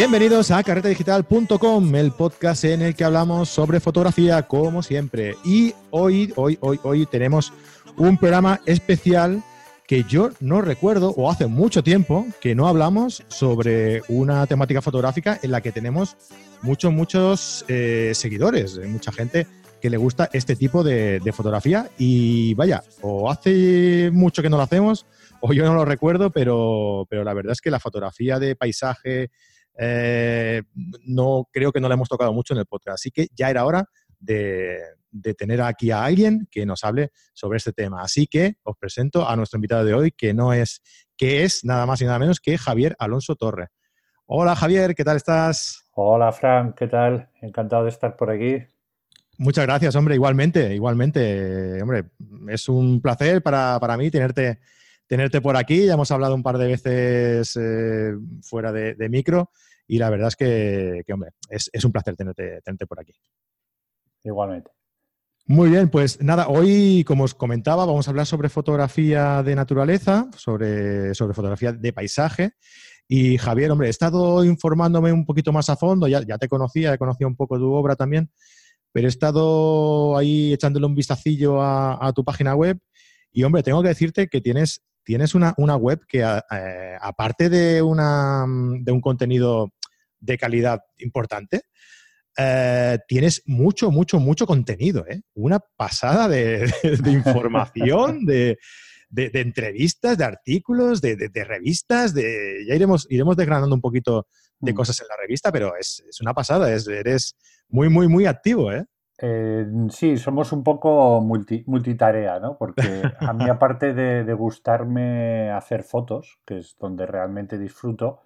Bienvenidos a carretedigital.com, el podcast en el que hablamos sobre fotografía, como siempre. Y hoy, hoy, hoy, hoy tenemos un programa especial que yo no recuerdo, o hace mucho tiempo, que no hablamos sobre una temática fotográfica en la que tenemos muchos, muchos eh, seguidores, mucha gente que le gusta este tipo de, fotografía. Y vaya, o hace mucho que no lo hacemos, o yo no lo recuerdo, pero, pero la verdad es que la fotografía de paisaje, eh, no creo que no la hemos tocado mucho en el podcast. Así que ya era hora de, tener aquí a alguien que nos hable sobre este tema. Así que os presento a nuestro invitado de hoy, que no es, que es nada más y nada menos que Javier Alonso Torre. Hola Javier, ¿qué tal estás? Hola Fran, ¿qué tal? Encantado de estar por aquí. Muchas gracias, hombre, igualmente, igualmente. Hombre, es un placer para, mí tenerte, tenerte por aquí. Ya hemos hablado un par de veces eh, fuera de micro y la verdad es que, hombre, es, un placer tenerte, por aquí. Igualmente. Muy bien, pues nada, hoy, como os comentaba, vamos a hablar sobre fotografía de naturaleza, sobre, sobre fotografía de paisaje. Y Javier, hombre, he estado informándome un poquito más a fondo, ya, ya te conocía, he conocido un poco tu obra también, pero he estado ahí echándole un vistacillo a, tu página web y, hombre, tengo que decirte que tienes, tienes una, web que, eh, aparte de, una, de un contenido de calidad importante, eh, tienes mucho, mucho, mucho contenido, ¿eh? Una pasada de, información, de, entrevistas, de artículos, de, revistas, de. Ya iremos, iremos desgranando un poquito de mm. cosas en la revista, pero es, una pasada, es, eres muy, muy, muy activo, ¿eh? ¿eh? sí, somos un poco multitarea, ¿no? Porque a mí, aparte de, gustarme hacer fotos, que es donde realmente disfruto,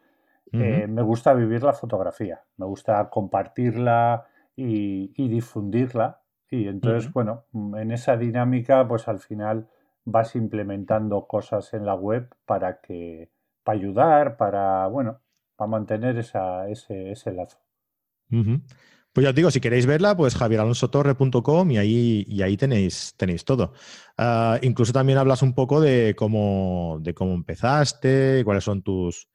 eh, me gusta vivir la fotografía, me gusta compartirla y, difundirla. Y entonces, bueno, mm, en esa dinámica, pues al final vas implementando cosas en la web para que, para ayudar, para, bueno, para mantener esa, ese, ese lazo. Pues ya os digo, si queréis verla, pues javieralonsotorre.com y ahí, y ahí tenéis, tenéis todo. Ah, incluso también hablas un poco de cómo, de cómo empezaste, cuáles son tus,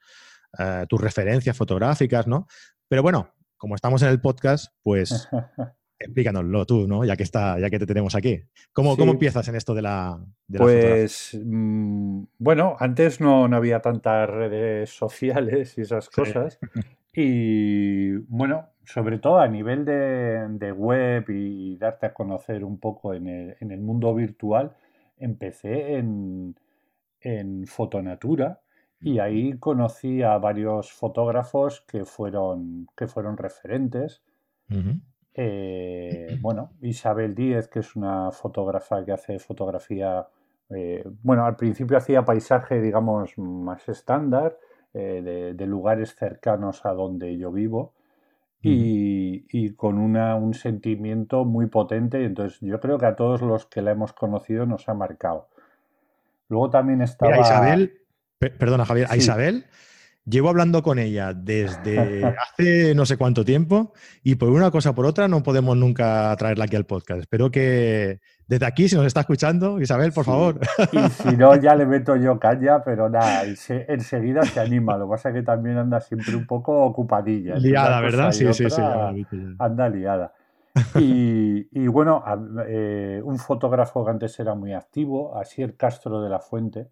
eh, tus referencias fotográficas, ¿no? Pero bueno, como estamos en el podcast, pues explícanoslo tú, ¿no? Ya que está, ya que te tenemos aquí. ¿Cómo, ¿cómo empiezas en esto de la, Pues mm, bueno, antes no, había tantas redes sociales y esas cosas. Y bueno, sobre todo a nivel de, web y darte a conocer un poco en el, mundo virtual, empecé en, en Fotonatura y ahí conocí a varios fotógrafos que fueron, que fueron referentes. Eh, bueno, Isabel Díez, que es una fotógrafa que hace fotografía, eh, bueno, al principio hacía paisaje, digamos, más estándar, eh, de, lugares cercanos a donde yo vivo. Y, y, con una, un sentimiento muy potente. Entonces, yo creo que a todos los que la hemos conocido nos ha marcado. Luego también estaba. Isabel, perdona Javier, a Isabel, llevo hablando con ella desde hace no sé cuánto tiempo y por una cosa o por otra no podemos nunca traerla aquí al podcast. Espero que desde aquí, si nos está escuchando, Isabel, por favor. Y si no, ya le meto yo caña, pero nada, enseguida se anima. Lo que pasa es que también anda siempre un poco ocupadilla. Liada, ¿verdad? Sí, sí, sí. Anda liada. Y, bueno, eh, un fotógrafo que antes era muy activo, Asier Castro de la Fuente,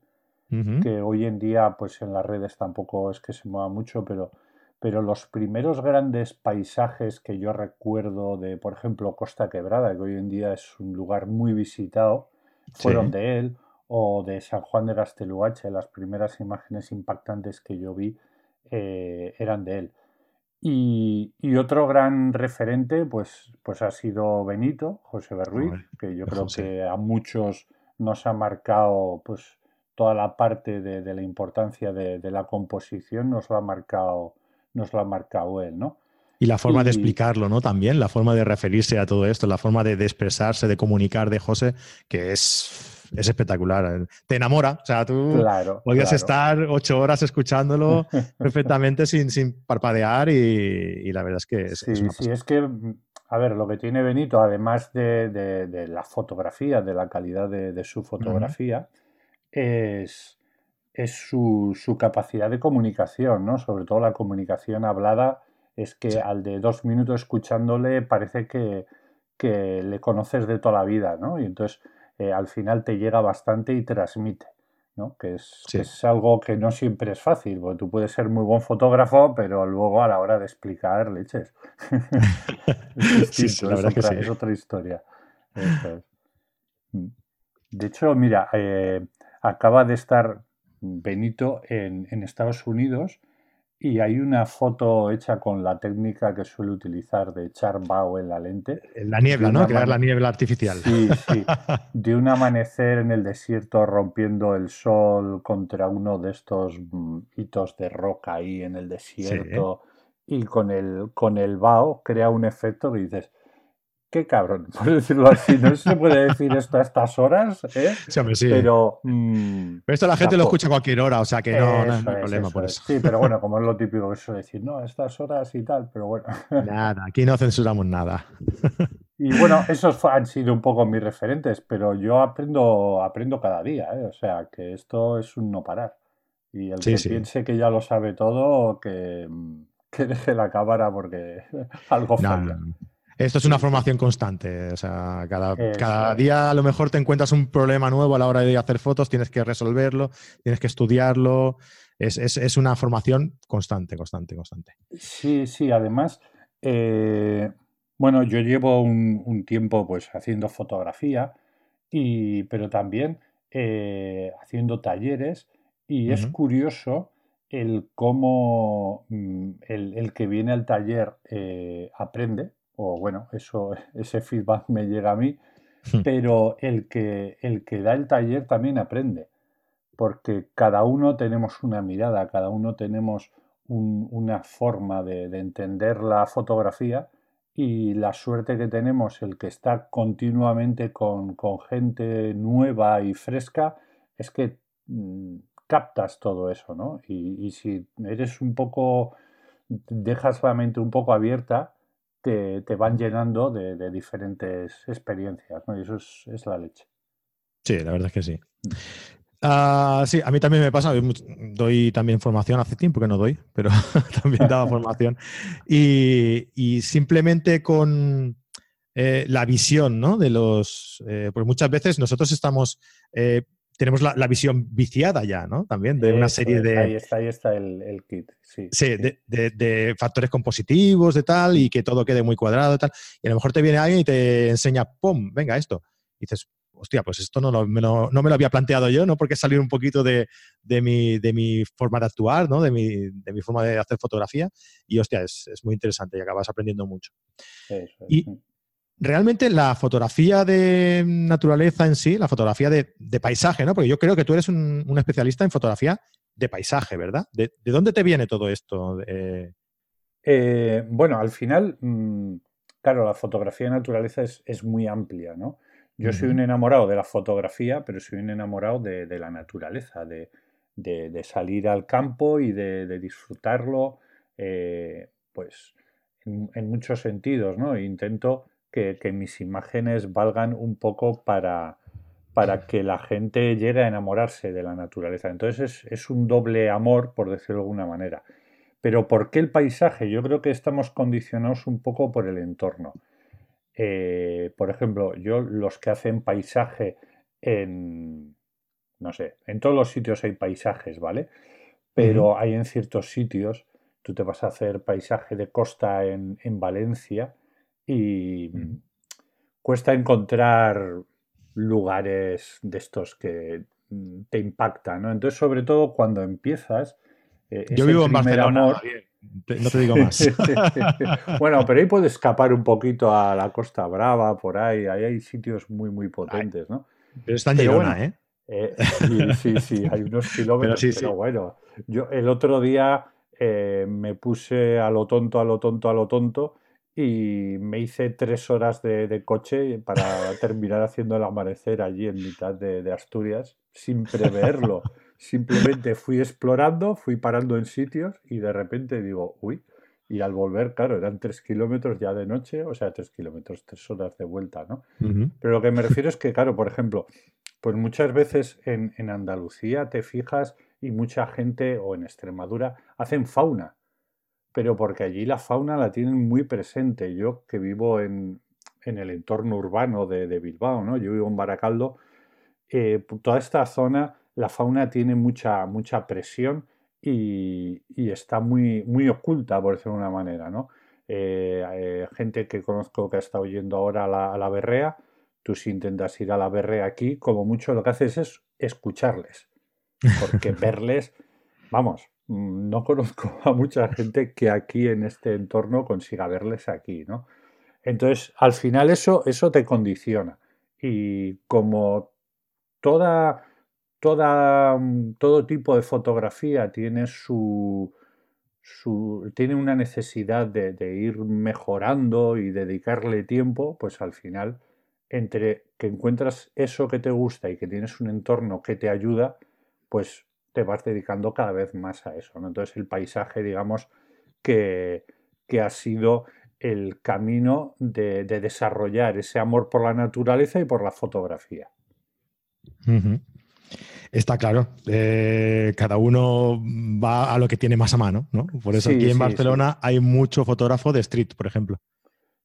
que hoy en día pues en las redes tampoco es que se mueva mucho, pero, pero los primeros grandes paisajes que yo recuerdo de, por ejemplo, Costa Quebrada, que hoy en día es un lugar muy visitado, fueron de él, o de San Juan de Casteluache, las primeras imágenes impactantes que yo vi eh, eran de él. Y, otro gran referente, pues, pues ha sido Benito, José Berruiz, que yo creo que a muchos nos ha marcado, pues, toda la parte de, la importancia de, la composición nos lo ha marcado, nos lo ha marcado él, ¿no? Y la forma de explicarlo, ¿no? También, la forma de referirse a todo esto, la forma de, expresarse, de comunicar de José, que es, es espectacular. Te enamora. O sea, tú podías estar ocho horas escuchándolo perfectamente sin, sin parpadear y, la verdad es que es, sí, sí, es que, a ver, lo que tiene Benito, además de, la fotografía, de la calidad de, su fotografía, es, es su, su, capacidad de comunicación, ¿no? Sobre todo la comunicación hablada, es que al de dos minutos escuchándole parece que, que, le conoces de toda la vida, ¿no? Y entonces eh, al final te llega bastante y transmite. ¿no? Que, es, es algo que no siempre es fácil, porque tú puedes ser muy buen fotógrafo, pero luego a la hora de explicar leches. es, otra, historia. De hecho, mira, eh, acaba de estar Benito en, en Estados Unidos y hay una foto hecha con la técnica que suele utilizar de echar vaho en la lente. La niebla, ¿no? Crear la niebla artificial. Sí, sí. De un amanecer en el desierto rompiendo el sol contra uno de estos mm, hitos de roca ahí en el desierto. Y con el, con el vaho crea un efecto que dices, qué cabrón, por decirlo así. No se puede decir esto a estas horas, ¿eh? Sí, hombre, sí. Pero, mm, pero, esto la gente lo escucha a cualquier hora, o sea que no, no hay problema por eso. Sí, pero bueno, como es lo típico que suele decir, no, a estas horas y tal, pero bueno. Nada, aquí no censuramos nada. Y bueno, esos han sido un poco mis referentes, pero yo aprendo, aprendo cada día, ¿eh? o sea que esto es un no parar. Y el que piense que ya lo sabe todo, que, que deje la cámara porque algo falla. Esto es una formación constante. O sea, cada, cada, día a lo mejor te encuentras un problema nuevo a la hora de hacer fotos, tienes que resolverlo, tienes que estudiarlo. Es, es, es una formación constante, constante, constante. Sí, sí. Además, eh, bueno, yo llevo un, un, tiempo pues haciendo fotografía, y, pero también eh, haciendo talleres y es curioso el cómo mm, el, el, que viene al taller eh, aprende o bueno, eso, ese feedback me llega a mí, hmm. pero el que, el que da el taller también aprende, porque cada uno tenemos una mirada, cada uno tenemos una forma de, entender la fotografía y la suerte que tenemos, el que está continuamente con, gente nueva y fresca, es que mm, captas todo eso, ¿no? Y, y si eres un poco, dejas la mente un poco abierta, te, van llenando de, diferentes experiencias, ¿no? Y eso es, la leche. Sí, la verdad es que sí. Mm. Ah, sí, a mí también me pasa, doy también formación, hace tiempo que no doy, pero también daba formación. Y, simplemente con eh, la visión, ¿no? De los, eh, pues muchas veces nosotros estamos eh, tenemos la, visión viciada ya, ¿no? También de una serie de... Ahí está, ahí está el, kit, sí. Sí, De, factores compositivos, de tal, y que todo quede muy cuadrado y tal. Y a lo mejor te viene alguien y te enseña, ¡pum! Venga, esto. Y dices, hostia, pues esto no, no, me lo había planteado yo, ¿no? Porque salir un poquito de, mi, de mi forma de actuar, ¿no? De mi, de mi forma de hacer fotografía. Y hostia, es, muy interesante y acabas aprendiendo mucho. y, realmente la fotografía de naturaleza en sí, la fotografía de, paisaje, ¿no? Porque yo creo que tú eres un, especialista en fotografía de paisaje, ¿verdad? ¿De, dónde te viene todo esto? Eh, bueno, al final, mm, claro, la fotografía de naturaleza es, muy amplia, ¿no? Yo soy un enamorado de la fotografía, pero soy un enamorado de, la naturaleza, de, salir al campo y de, disfrutarlo, eh, pues, en, en, muchos sentidos, ¿no? Intento que, mis imágenes valgan un poco para, para que la gente llegue a enamorarse de la naturaleza. Entonces es, un doble amor, por decirlo de alguna manera. Pero ¿por qué el paisaje? Yo creo que estamos condicionados un poco por el entorno. Eh, por ejemplo, yo los que hacen paisaje en, no sé, en todos los sitios hay paisajes, ¿vale? Pero hay en ciertos sitios, tú te vas a hacer paisaje de costa en, en Valencia y cuesta encontrar lugares de estos que mm, te impactan, ¿no? Entonces, sobre todo cuando empiezas... Eh, Yo vivo en Barcelona, no te digo más. bueno, pero ahí puedes escapar un poquito a la Costa Brava, por ahí, ahí hay sitios muy, muy potentes, ¿no? Pero está en Girona, ¿eh? ¿eh? sí, sí, hay unos kilómetros, pero, bueno, yo el otro día eh, me puse a lo tonto, a lo tonto, a lo tonto y me hice tres horas de, coche para terminar haciendo el amanecer allí en mitad de, Asturias sin preverlo. Simplemente fui explorando, fui parando en sitios y de repente digo, uy, y al volver, claro, eran tres kilómetros ya de noche, o sea, tres kilómetros, tres horas de vuelta, ¿no? Pero lo que me refiero es que, claro, por ejemplo, pues muchas veces en, en Andalucía te fijas y mucha gente, o en Extremadura, hacen fauna, pero porque allí la fauna la tienen muy presente. Yo que vivo en, el entorno urbano de, Bilbao, ¿no? Yo vivo en Baracaldo, eh, toda esta zona, la fauna tiene mucha, mucha presión y, está muy, muy oculta, por decirlo de una manera, ¿no? Eh, eh, gente que conozco que ha estado yendo ahora a la, a la berrea, tú si intentas ir a la berrea aquí, como mucho lo que haces es escucharles, porque verles, vamos, no conozco a mucha gente que aquí en este entorno consiga verles aquí, ¿no? Entonces, al final eso, eso te condiciona. Y como toda, toda, mm, todo tipo de fotografía tiene su, su tiene una necesidad de, de, ir mejorando y dedicarle tiempo, pues al final, entre que encuentras eso que te gusta y que tienes un entorno que te ayuda, pues te vas dedicando cada vez más a eso. ¿no? Entonces el paisaje, digamos, que, que ha sido el camino de, de, desarrollar ese amor por la naturaleza y por la fotografía. Está claro, eh, cada uno va a lo que tiene más a mano, ¿no? Por eso aquí en Barcelona hay mucho fotógrafo de street, por ejemplo.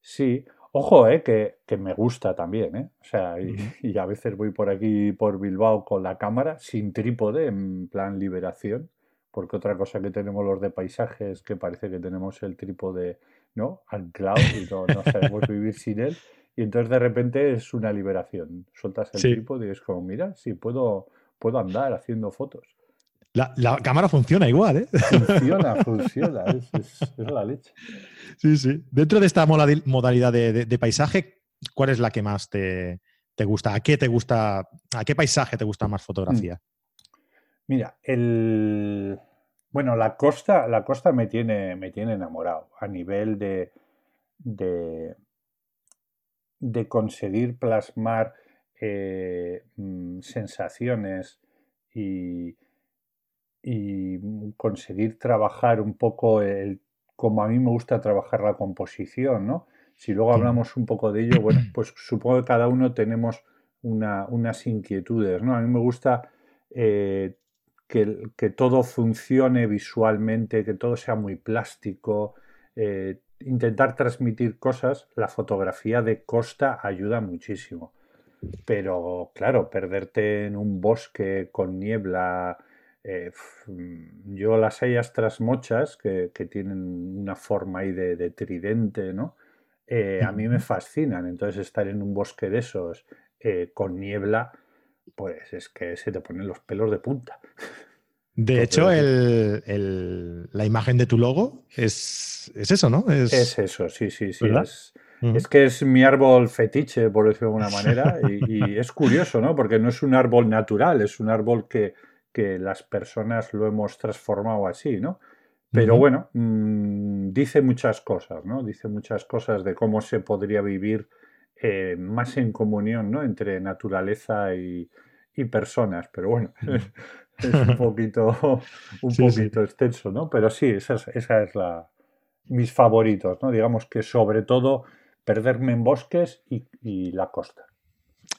Sí, ojo, eh, que, que, me gusta también, ¿eh? O sea, y, y, a veces voy por aquí, por Bilbao, con la cámara, sin trípode, en plan liberación, porque otra cosa que tenemos los de paisaje es que parece que tenemos el trípode, ¿no? Anclado y no, no sabemos vivir sin él. Y entonces de repente es una liberación. Sueltas el trípode y es como, mira, sí, puedo, puedo andar haciendo fotos. La, la cámara funciona igual, ¿eh? Funciona, funciona, es, es, la leche. Sí, sí. Dentro de esta modalidad de, de, paisaje, ¿cuál es la que más te, te, gusta? ¿A qué te gusta? ¿A qué paisaje te gusta más fotografía? Mm. Mira, el bueno, la costa, la costa me tiene, me tiene enamorado a nivel de, de, de conseguir plasmar eh, mm, sensaciones y, y, conseguir trabajar un poco el, como a mí me gusta trabajar la composición, ¿no? Si luego hablamos un poco de ello, bueno, pues supongo que cada uno tenemos una, unas inquietudes, ¿no? A mí me gusta eh, que, que, todo funcione visualmente, que todo sea muy plástico, eh, intentar transmitir cosas, la fotografía de costa ayuda muchísimo. Pero claro, perderte en un bosque con niebla, eh, yo las hayas trasmochas que, que, tienen una forma ahí de, tridente, ¿no? Eh, a mí me fascinan. Entonces estar en un bosque de esos eh, con niebla, pues es que se te ponen los pelos de punta. De hecho, el, la imagen de tu logo es, es eso, ¿no? Es, eso, sí, sí, sí. Es, que es mi árbol fetiche, por decirlo de alguna manera, y, es curioso, ¿no? Porque no es un árbol natural, es un árbol que, que las personas lo hemos transformado así, ¿no? Pero bueno, mmm, dice muchas cosas, ¿no? Dice muchas cosas de cómo se podría vivir eh, más en comunión, ¿no? Entre naturaleza y, y personas. Pero bueno, es un poquito, un poquito extenso, ¿no? Pero sí, esa es, esa es la, mis favoritos, ¿no? Digamos que sobre todo perderme en bosques y, y, la costa.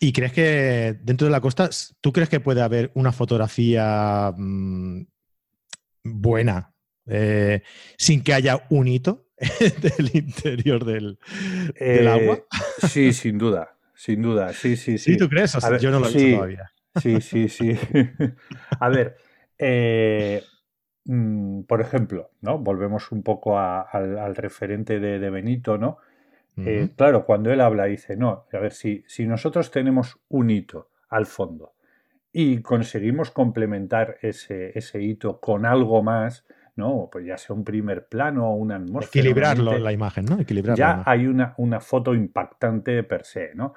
¿Y crees que dentro de la costa, tú crees que puede haber una fotografía mmm, buena eh, sin que haya un hito del interior del, eh, del, agua? Sí, sin duda, sin duda, sí, sí, sí. ¿Sí tú crees? O sea, ver, yo no lo he sí, visto todavía. Sí, sí, sí. a ver, eh, mmm, por ejemplo, ¿no? Volvemos un poco a, al, al, referente de, de Benito, ¿no? Uh -huh. eh, claro, cuando él habla, dice, no, a ver, si, si nosotros tenemos un hito al fondo y conseguimos complementar ese, ese hito con algo más, ¿no? Pues ya sea un primer plano o una atmósfera. Equilibrarlo la imagen, ¿no? Equilibrar ya hay una, una foto impactante per se, ¿no?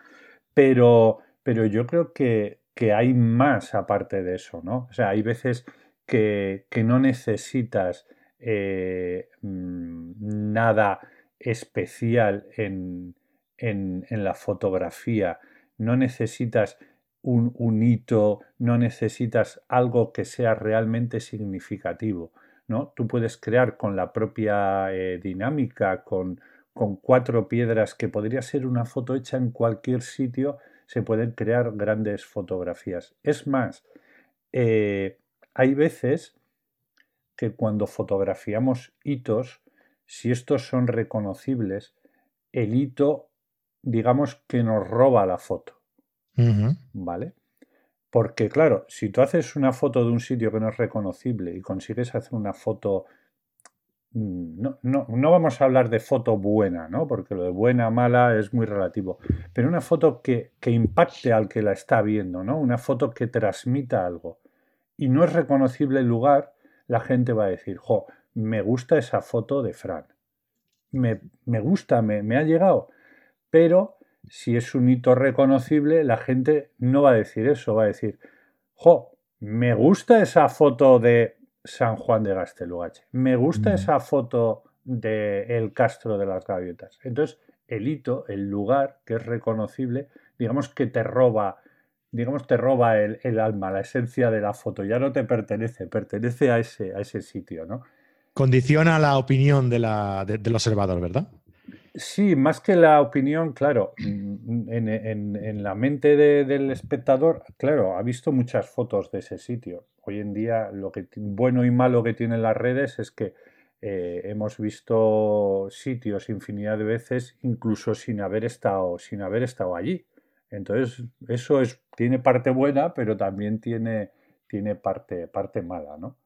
Pero, pero yo creo que que hay más aparte de eso, ¿no? O sea, hay veces que, que no necesitas eh, mm, nada especial en, en, en, la fotografía, no necesitas un, hito, no necesitas algo que sea realmente significativo, ¿no? Tú puedes crear con la propia eh, dinámica, con, con cuatro piedras, que podría ser una foto hecha en cualquier sitio, se pueden crear grandes fotografías. Es más, eh, hay veces que cuando fotografiamos hitos, si estos son reconocibles, el hito, digamos que nos roba la foto. ¿Vale? Porque claro, si tú haces una foto de un sitio que no es reconocible y consigues hacer una foto Mm, no, no, no, vamos a hablar de foto buena, ¿no? Porque lo de buena, mala es muy relativo. Pero una foto que, que, impacte al que la está viendo, ¿no? Una foto que transmita algo. Y no es reconocible el lugar, la gente va a decir, jo, me gusta esa foto de Fran. Me, me gusta, me, me ha llegado. Pero si es un hito reconocible, la gente no va a decir eso, va a decir, jo, me gusta esa foto de San Juan de Gastelugache. Me gusta esa foto del el Castro de las Gaviotas. Entonces, el hito, el lugar que es reconocible, digamos que te roba, digamos, te roba el, alma, la esencia de la foto. Ya no te pertenece, pertenece a ese, a ese sitio, ¿no? Condiciona la opinión de la, del observador, ¿verdad? Sí, más que la opinión, claro, mm, en, la mente del espectador, claro, ha visto muchas fotos de ese sitio. Hoy en día lo que bueno y malo que tienen las redes es que eh, hemos visto sitios infinidad de veces, incluso sin haber estado, sin haber estado allí. Entonces, eso es, tiene parte buena, pero también tiene, tiene parte, parte mala, ¿no?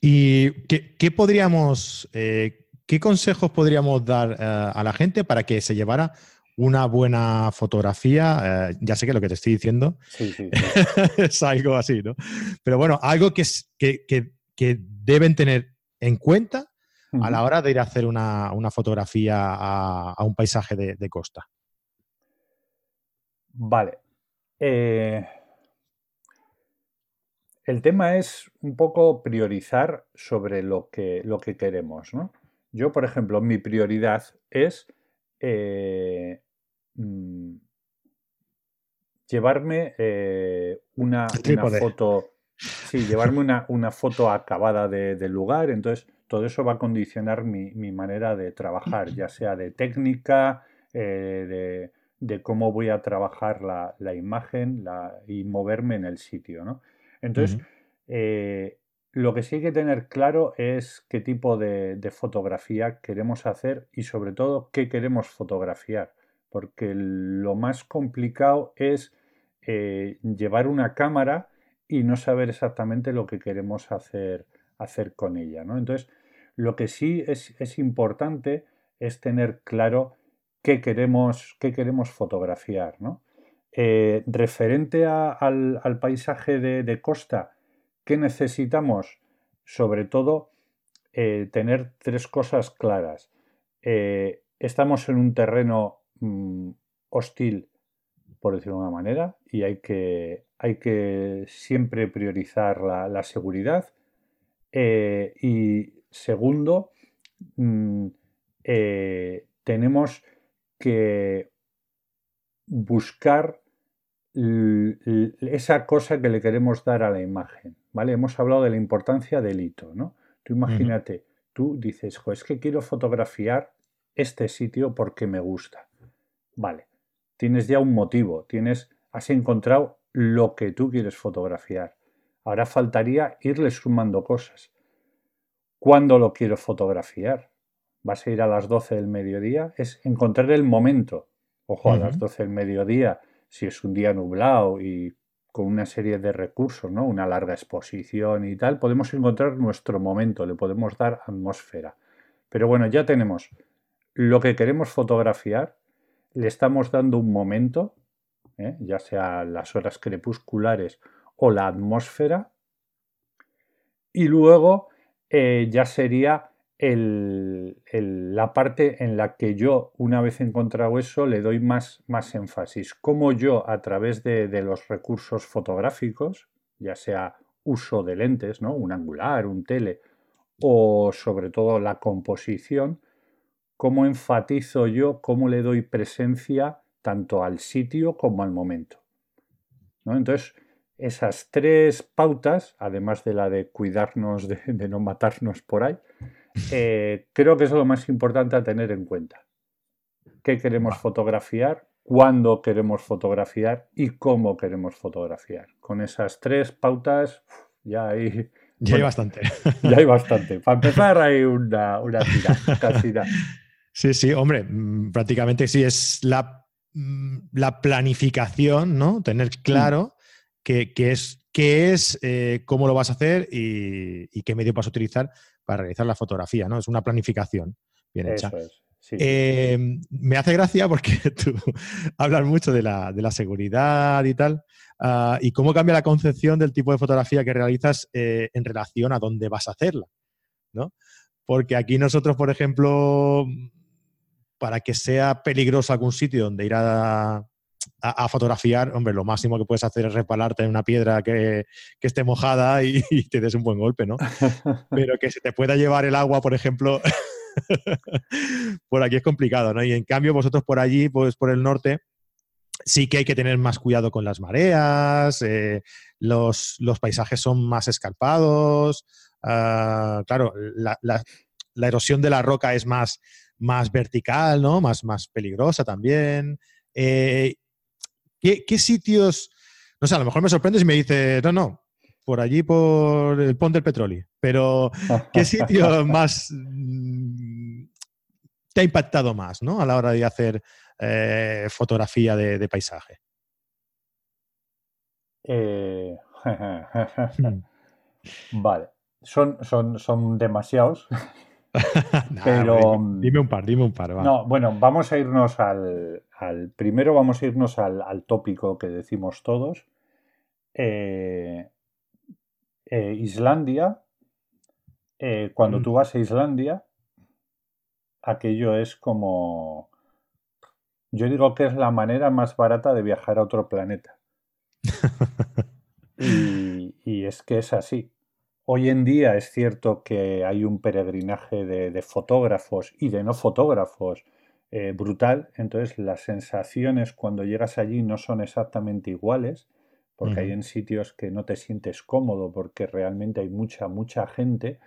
¿Y qué, podríamos, eh, ¿qué consejos podríamos dar eh, a la gente para que se llevara una buena fotografía? Eh, ya sé que lo que te estoy diciendo es algo así, ¿no? Pero bueno, algo que, que, deben tener en cuenta a la hora de ir a hacer una, fotografía a, un paisaje de, costa. Vale. Eh, el tema es un poco priorizar sobre lo que, lo que queremos, ¿no? Yo, por ejemplo, mi prioridad es eh, mm, llevarme eh, una, foto. Sí, llevarme una, foto acabada del lugar. Entonces, todo eso va a condicionar mi, manera de trabajar, ya sea de técnica, eh, de, cómo voy a trabajar la, imagen y moverme en el sitio. ¿no? Entonces, lo que sí hay que tener claro es qué tipo de, fotografía queremos hacer y sobre todo qué queremos fotografiar. Porque lo más complicado es eh, llevar una cámara y no saber exactamente lo que queremos hacer, hacer con ella. ¿no? Entonces, lo que sí es, importante es tener claro qué queremos, qué queremos fotografiar. ¿no? Eh, referente al, paisaje de costa, ¿Qué necesitamos? Sobre todo, eh, tener tres cosas claras. Eh, estamos en un terreno mm, hostil, por decirlo de una manera, y hay que, hay que siempre priorizar la, seguridad. Y segundo, mm, tenemos que buscar esa cosa que le queremos dar a la imagen. ¿vale? Hemos hablado de la importancia del hito, ¿no? Tú imagínate, tú dices, es que quiero fotografiar este sitio porque me gusta. Vale, tienes ya un motivo, tienes, has encontrado lo que tú quieres fotografiar. Ahora faltaría irle sumando cosas. ¿Cuándo lo quiero fotografiar? ¿Vas a ir a las 12 del mediodía? Es encontrar el momento. Ojo, a las 12 del mediodía, si es un día nublado y con una serie de recursos, ¿no? una larga exposición y tal, podemos encontrar nuestro momento, le podemos dar atmósfera. Pero bueno, ya tenemos lo que queremos fotografiar, le estamos dando un momento, ¿eh? ya sea las horas crepusculares o la atmósfera, y luego eh, ya sería la parte en la que yo, una vez encontrado eso, le doy más, más énfasis. Cómo yo, a través de, los recursos fotográficos, ya sea uso de lentes, ¿no? un angular, un tele, o sobre todo la composición, cómo enfatizo yo, cómo le doy presencia tanto al sitio como al momento. ¿no? Entonces, esas tres pautas, además de la de cuidarnos de no matarnos por ahí, eh, creo que es lo más importante a tener en cuenta. ¿Qué queremos fotografiar cuándo queremos fotografiar y cómo queremos fotografiar. Con esas tres pautas ya hay... Ya hay bastante. Ya hay bastante. Para empezar hay una, una casi Sí, sí, hombre, mm, prácticamente sí es la, mm, la planificación, ¿no? Tener claro qué, es, qué es eh, cómo lo vas a hacer y, qué medio vas a utilizar para realizar la fotografía, ¿no? Es una planificación bien hecha. Eh, me hace gracia porque tú hablas mucho de la, seguridad y tal, ah, y cómo cambia la concepción del tipo de fotografía que realizas eh, en relación a dónde vas a hacerla, ¿no? Porque aquí nosotros, por ejemplo, para que sea peligroso algún sitio donde ir a, fotografiar, hombre, lo máximo que puedes hacer es resbalarte en una piedra que, esté mojada y, y, te des un buen golpe, ¿no? Pero que se te pueda llevar el agua, por ejemplo, por aquí es complicado, ¿no? Y en cambio, vosotros por allí, pues por el norte, sí que hay que tener más cuidado con las mareas, eh, los, paisajes son más escarpados, ah, claro, la, erosión de la roca es más, más vertical, ¿no? Más, más peligrosa también. Eh, ¿qué, ¿qué, sitios? No sé, a lo mejor me sorprende si me dice, no, no, por allí por el Pont del Petróleo. Pero, ¿qué sitio más mm, te ha impactado más ¿no? a la hora de hacer eh, fotografía de, paisaje? Eh, vale, son, son, son demasiados. pero dime un par, dime un par. No, bueno, vamos a irnos al, primero vamos a irnos al, tópico que decimos todos. Eh, eh, Islandia, eh, cuando mm. tú vas a Islandia, aquello es como... Yo digo que es la manera más barata de viajar a otro planeta. y, es que es así. Hoy en día es cierto que hay un peregrinaje de, fotógrafos y de no fotógrafos eh, brutal, entonces las sensaciones cuando llegas allí no son exactamente iguales, porque hay en sitios que no te sientes cómodo porque realmente hay mucha, mucha gente,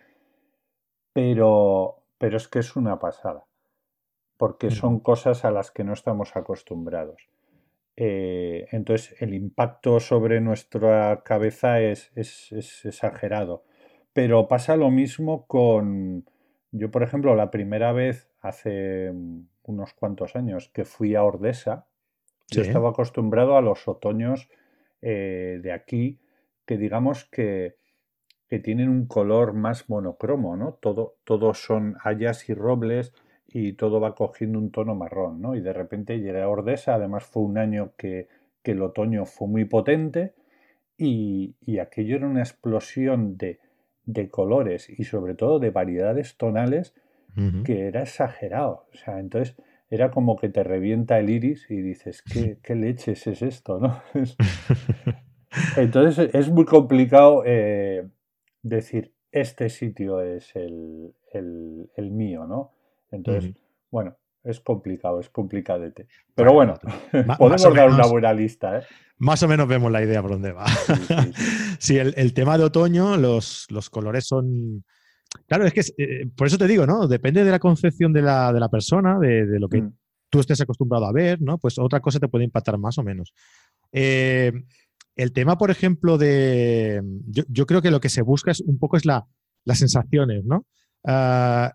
pero, pero es que es una pasada, porque son cosas a las que no estamos acostumbrados. Eh, entonces el impacto sobre nuestra cabeza es, es, exagerado. Pero pasa lo mismo con, yo por ejemplo, la primera vez hace unos cuantos años que fui a Ordesa, yo estaba acostumbrado a los otoños eh, de aquí que digamos que, que, tienen un color más monocromo, ¿no? Todo, todos son hayas y robles y todo va cogiendo un tono marrón, ¿no? Y de repente llegué a Ordesa, además fue un año que, que el otoño fue muy potente y, y aquello era una explosión de, de, colores y sobre todo de variedades tonales que era exagerado. O sea, entonces era como que te revienta el iris y dices, ¿qué, qué leches es esto? ¿no? Entonces es muy complicado eh, decir, este sitio es el, mío, ¿no? Entonces, bueno, es complicado, es complicadete. Pero bueno, podemos dar una buena lista. ¿eh? Más o menos vemos la idea por dónde va. Sí, el, tema de otoño, los, los colores son Claro, es que eh, por eso te digo, ¿no? Depende de la concepción de la, de la persona, de, lo que mm. tú estés acostumbrado a ver, ¿no? Pues otra cosa te puede impactar más o menos. Eh, el tema, por ejemplo, de. Yo, creo que lo que se busca es un poco es la, las sensaciones, ¿no? Ah,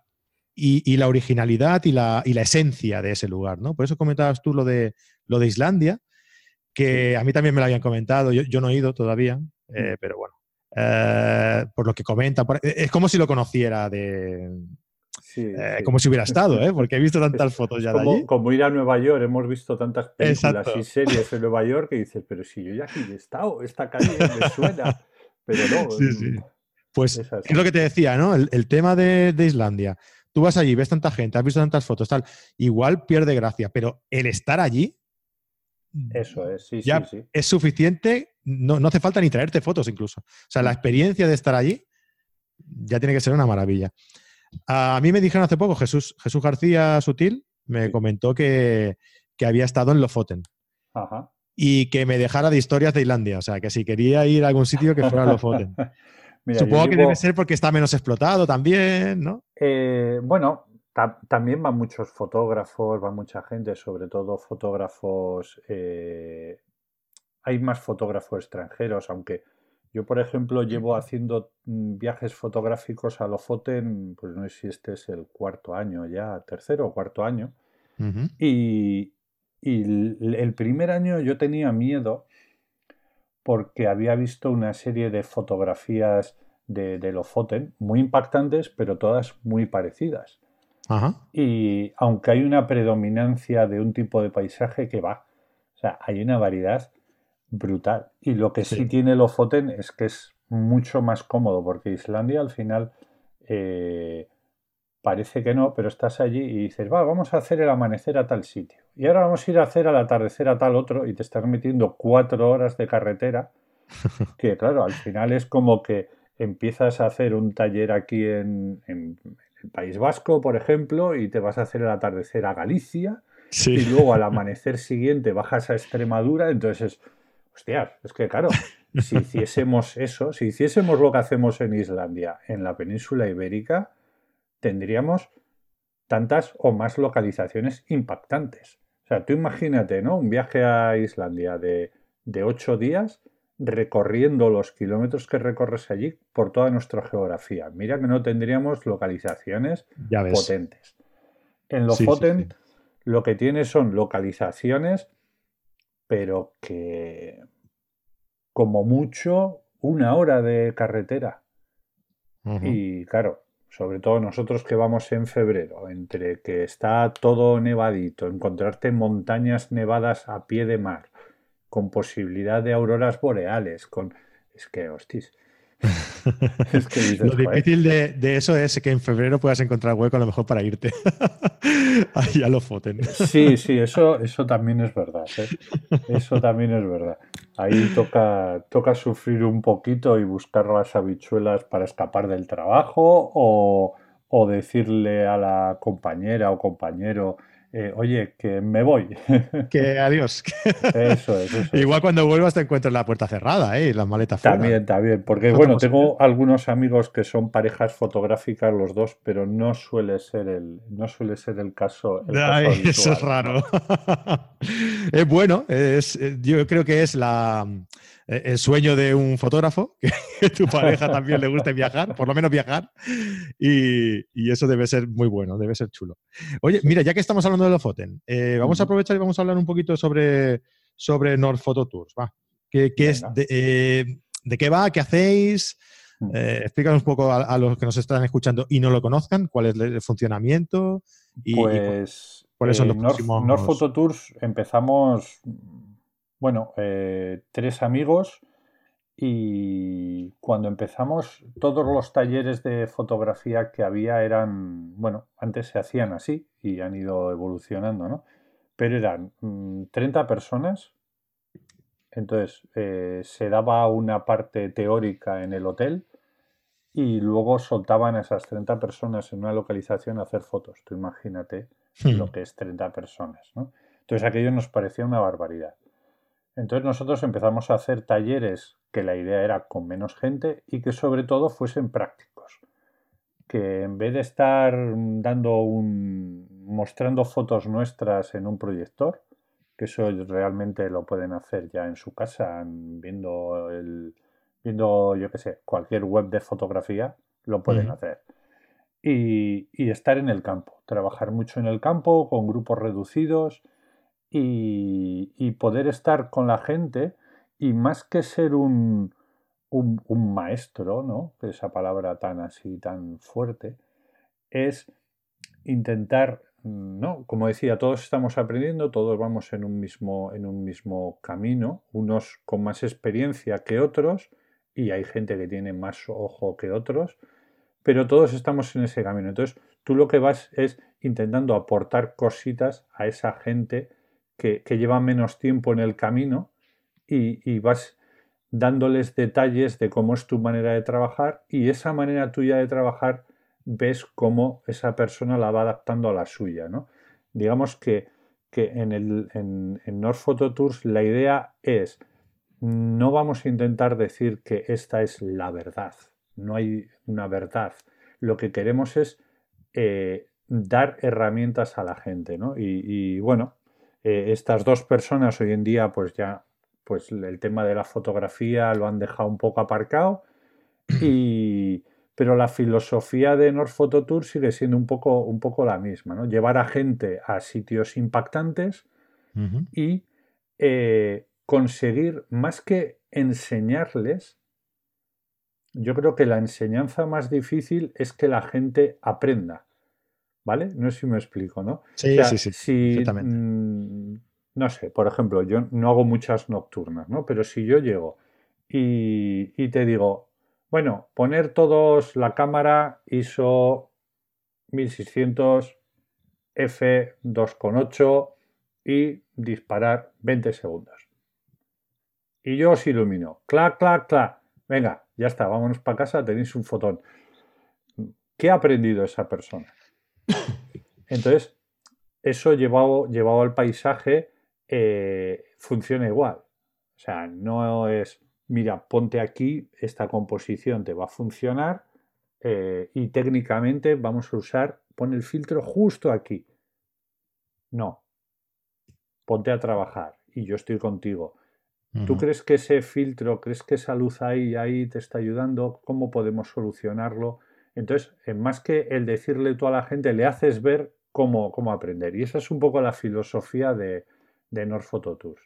y, la originalidad y la, y la, esencia de ese lugar, ¿no? Por eso comentabas tú lo de, lo de Islandia, que a mí también me lo habían comentado, yo, yo no he ido todavía, eh, pero bueno, eh, por lo que comenta. es como si lo conociera de. Eh, como si hubiera estado, ¿eh? porque he visto tantas fotos ya como, de allí. Como ir a Nueva York, hemos visto tantas películas y series en Nueva York que dices, pero si yo ya aquí he estado, esta calle me suena, pero no. Sí, sí. Pues es, lo que te decía, ¿no? El, tema de, de, Islandia. Tú vas allí, ves tanta gente, has visto tantas fotos, tal. Igual pierde gracia, pero el estar allí. Eso es, sí, ya sí, sí. Es suficiente no, hace falta ni traerte fotos incluso. O sea, la experiencia de estar allí ya tiene que ser una maravilla. A mí me dijeron hace poco, Jesús, Jesús García Sutil me comentó que, había estado en Lofoten. Y que me dejara de historias de Islandia. O sea, que si quería ir a algún sitio que fuera Lofoten. Supongo que debe ser porque está menos explotado también, ¿no? Eh, bueno, también van muchos fotógrafos, va mucha gente, sobre todo fotógrafos. Eh, hay más fotógrafos extranjeros, aunque yo, por ejemplo, llevo haciendo mm, viajes fotográficos a Lofoten, pues no sé si este es el cuarto año ya, tercero o cuarto año. Y, el primer año yo tenía miedo porque había visto una serie de fotografías de, de Lofoten muy impactantes, pero todas muy parecidas. Y aunque hay una predominancia de un tipo de paisaje que va, o sea, hay una variedad brutal. Y lo que sí, tiene Lofoten es que es mucho más cómodo, porque Islandia al final eh, parece que no, pero estás allí y dices, va, vamos a hacer el amanecer a tal sitio. Y ahora vamos a ir a hacer el atardecer a tal otro y te estás metiendo cuatro horas de carretera, que claro, al final es como que empiezas a hacer un taller aquí en, el País Vasco, por ejemplo, y te vas a hacer el atardecer a Galicia, y luego al amanecer siguiente bajas a Extremadura, entonces es, hostia, es que claro, si hiciésemos eso, si hiciésemos lo que hacemos en Islandia, en la península ibérica, tendríamos tantas o más localizaciones impactantes. O sea, tú imagínate, ¿no? Un viaje a Islandia de, de ocho días recorriendo los kilómetros que recorres allí por toda nuestra geografía. Mira que no tendríamos localizaciones potentes. En los potentes lo que tiene son localizaciones, pero que como mucho una hora de carretera. Y claro, sobre todo nosotros que vamos en febrero, entre que está todo nevadito, encontrarte montañas nevadas a pie de mar, con posibilidad de auroras boreales, con... Es que, hostis. Lo difícil de, eso es que en febrero puedas encontrar hueco a lo mejor para irte. Ahí a lo foten. Sí, sí, eso, eso también es verdad. ¿eh? Eso también es verdad. Ahí toca, toca sufrir un poquito y buscar las habichuelas para escapar del trabajo o, o decirle a la compañera o compañero eh, oye, que me voy. Que adiós. Eso es. Igual cuando vuelvas te encuentras la puerta cerrada, ¿eh? Las maletas fuera. También, también. Porque, bueno, tengo algunos amigos que son parejas fotográficas los dos, pero no suele ser el, no suele ser el caso. eso es raro. es bueno, es, yo creo que es la el sueño de un fotógrafo, que, tu pareja también le guste viajar, por lo menos viajar, y, eso debe ser muy bueno, debe ser chulo. Oye, mira, ya que estamos hablando de los Foten, eh, vamos a aprovechar y vamos a hablar un poquito sobre, sobre North Photo Tours, va. ¿Qué, es, eh, de, qué va? ¿Qué hacéis? Mm. explícanos un poco a, los que nos están escuchando y no lo conozcan, cuál es el funcionamiento y, pues, cuáles son los próximos... North Photo Tours empezamos bueno, eh, tres amigos y cuando empezamos todos los talleres de fotografía que había eran, bueno, antes se hacían así y han ido evolucionando, ¿no? Pero eran 30 mm, personas, entonces eh, se daba una parte teórica en el hotel y luego soltaban a esas 30 personas en una localización a hacer fotos. Tú imagínate hmm. lo que es 30 personas, ¿no? Entonces aquello nos parecía una barbaridad. Entonces nosotros empezamos a hacer talleres que la idea era con menos gente y que sobre todo fuesen prácticos. Que en vez de estar dando un mostrando fotos nuestras en un proyector, que eso realmente lo pueden hacer ya en su casa, viendo el viendo yo qué sé, cualquier web de fotografía, lo pueden hacer. Y, y estar en el campo, trabajar mucho en el campo con grupos reducidos y, poder estar con la gente y más que ser un, un, maestro, ¿no? Esa palabra tan así, tan fuerte, es intentar, ¿no? Como decía, todos estamos aprendiendo, todos vamos en un mismo, en un mismo camino, unos con más experiencia que otros, y hay gente que tiene más ojo que otros, pero todos estamos en ese camino. Entonces, tú lo que vas es intentando aportar cositas a esa gente que, lleva menos tiempo en el camino y, vas dándoles detalles de cómo es tu manera de trabajar y esa manera tuya de trabajar ves cómo esa persona la va adaptando a la suya. ¿no? Digamos que, en, el, en, en North Photo Tours la idea es no vamos a intentar decir que esta es la verdad, no hay una verdad. Lo que queremos es eh, dar herramientas a la gente, ¿no? Y, bueno, eh, estas dos personas hoy en día, pues ya, pues el tema de la fotografía lo han dejado un poco aparcado, y, pero la filosofía de North Photo Tour sigue siendo un poco, un poco la misma, ¿no? Llevar a gente a sitios impactantes y eh, conseguir, más que enseñarles, yo creo que la enseñanza más difícil es que la gente aprenda. ¿Vale? No sé si me explico, ¿no? Sí, sí, sí. Si, mm, no sé, por ejemplo, yo no hago muchas nocturnas, ¿no? Pero si yo llego y, y te digo, bueno, poner todos la cámara ISO 1600 f2.8 y disparar 20 segundos. Y yo os ilumino. Clac, clac, clac. Venga, ya está, vámonos para casa, tenéis un fotón. ¿Qué ha aprendido esa persona? Entonces, eso llevado, llevado al paisaje eh, funciona igual. O sea, no es, mira, ponte aquí, esta composición te va a funcionar eh, y técnicamente vamos a usar, pon el filtro justo aquí. No, ponte a trabajar y yo estoy contigo. ¿Tú crees que ese filtro, crees que esa luz ahí, ahí te está ayudando? ¿Cómo podemos solucionarlo? Entonces, más que el decirle tú a la gente, le haces ver cómo, cómo aprender. Y esa es un poco la filosofía de, de North Photo Tours.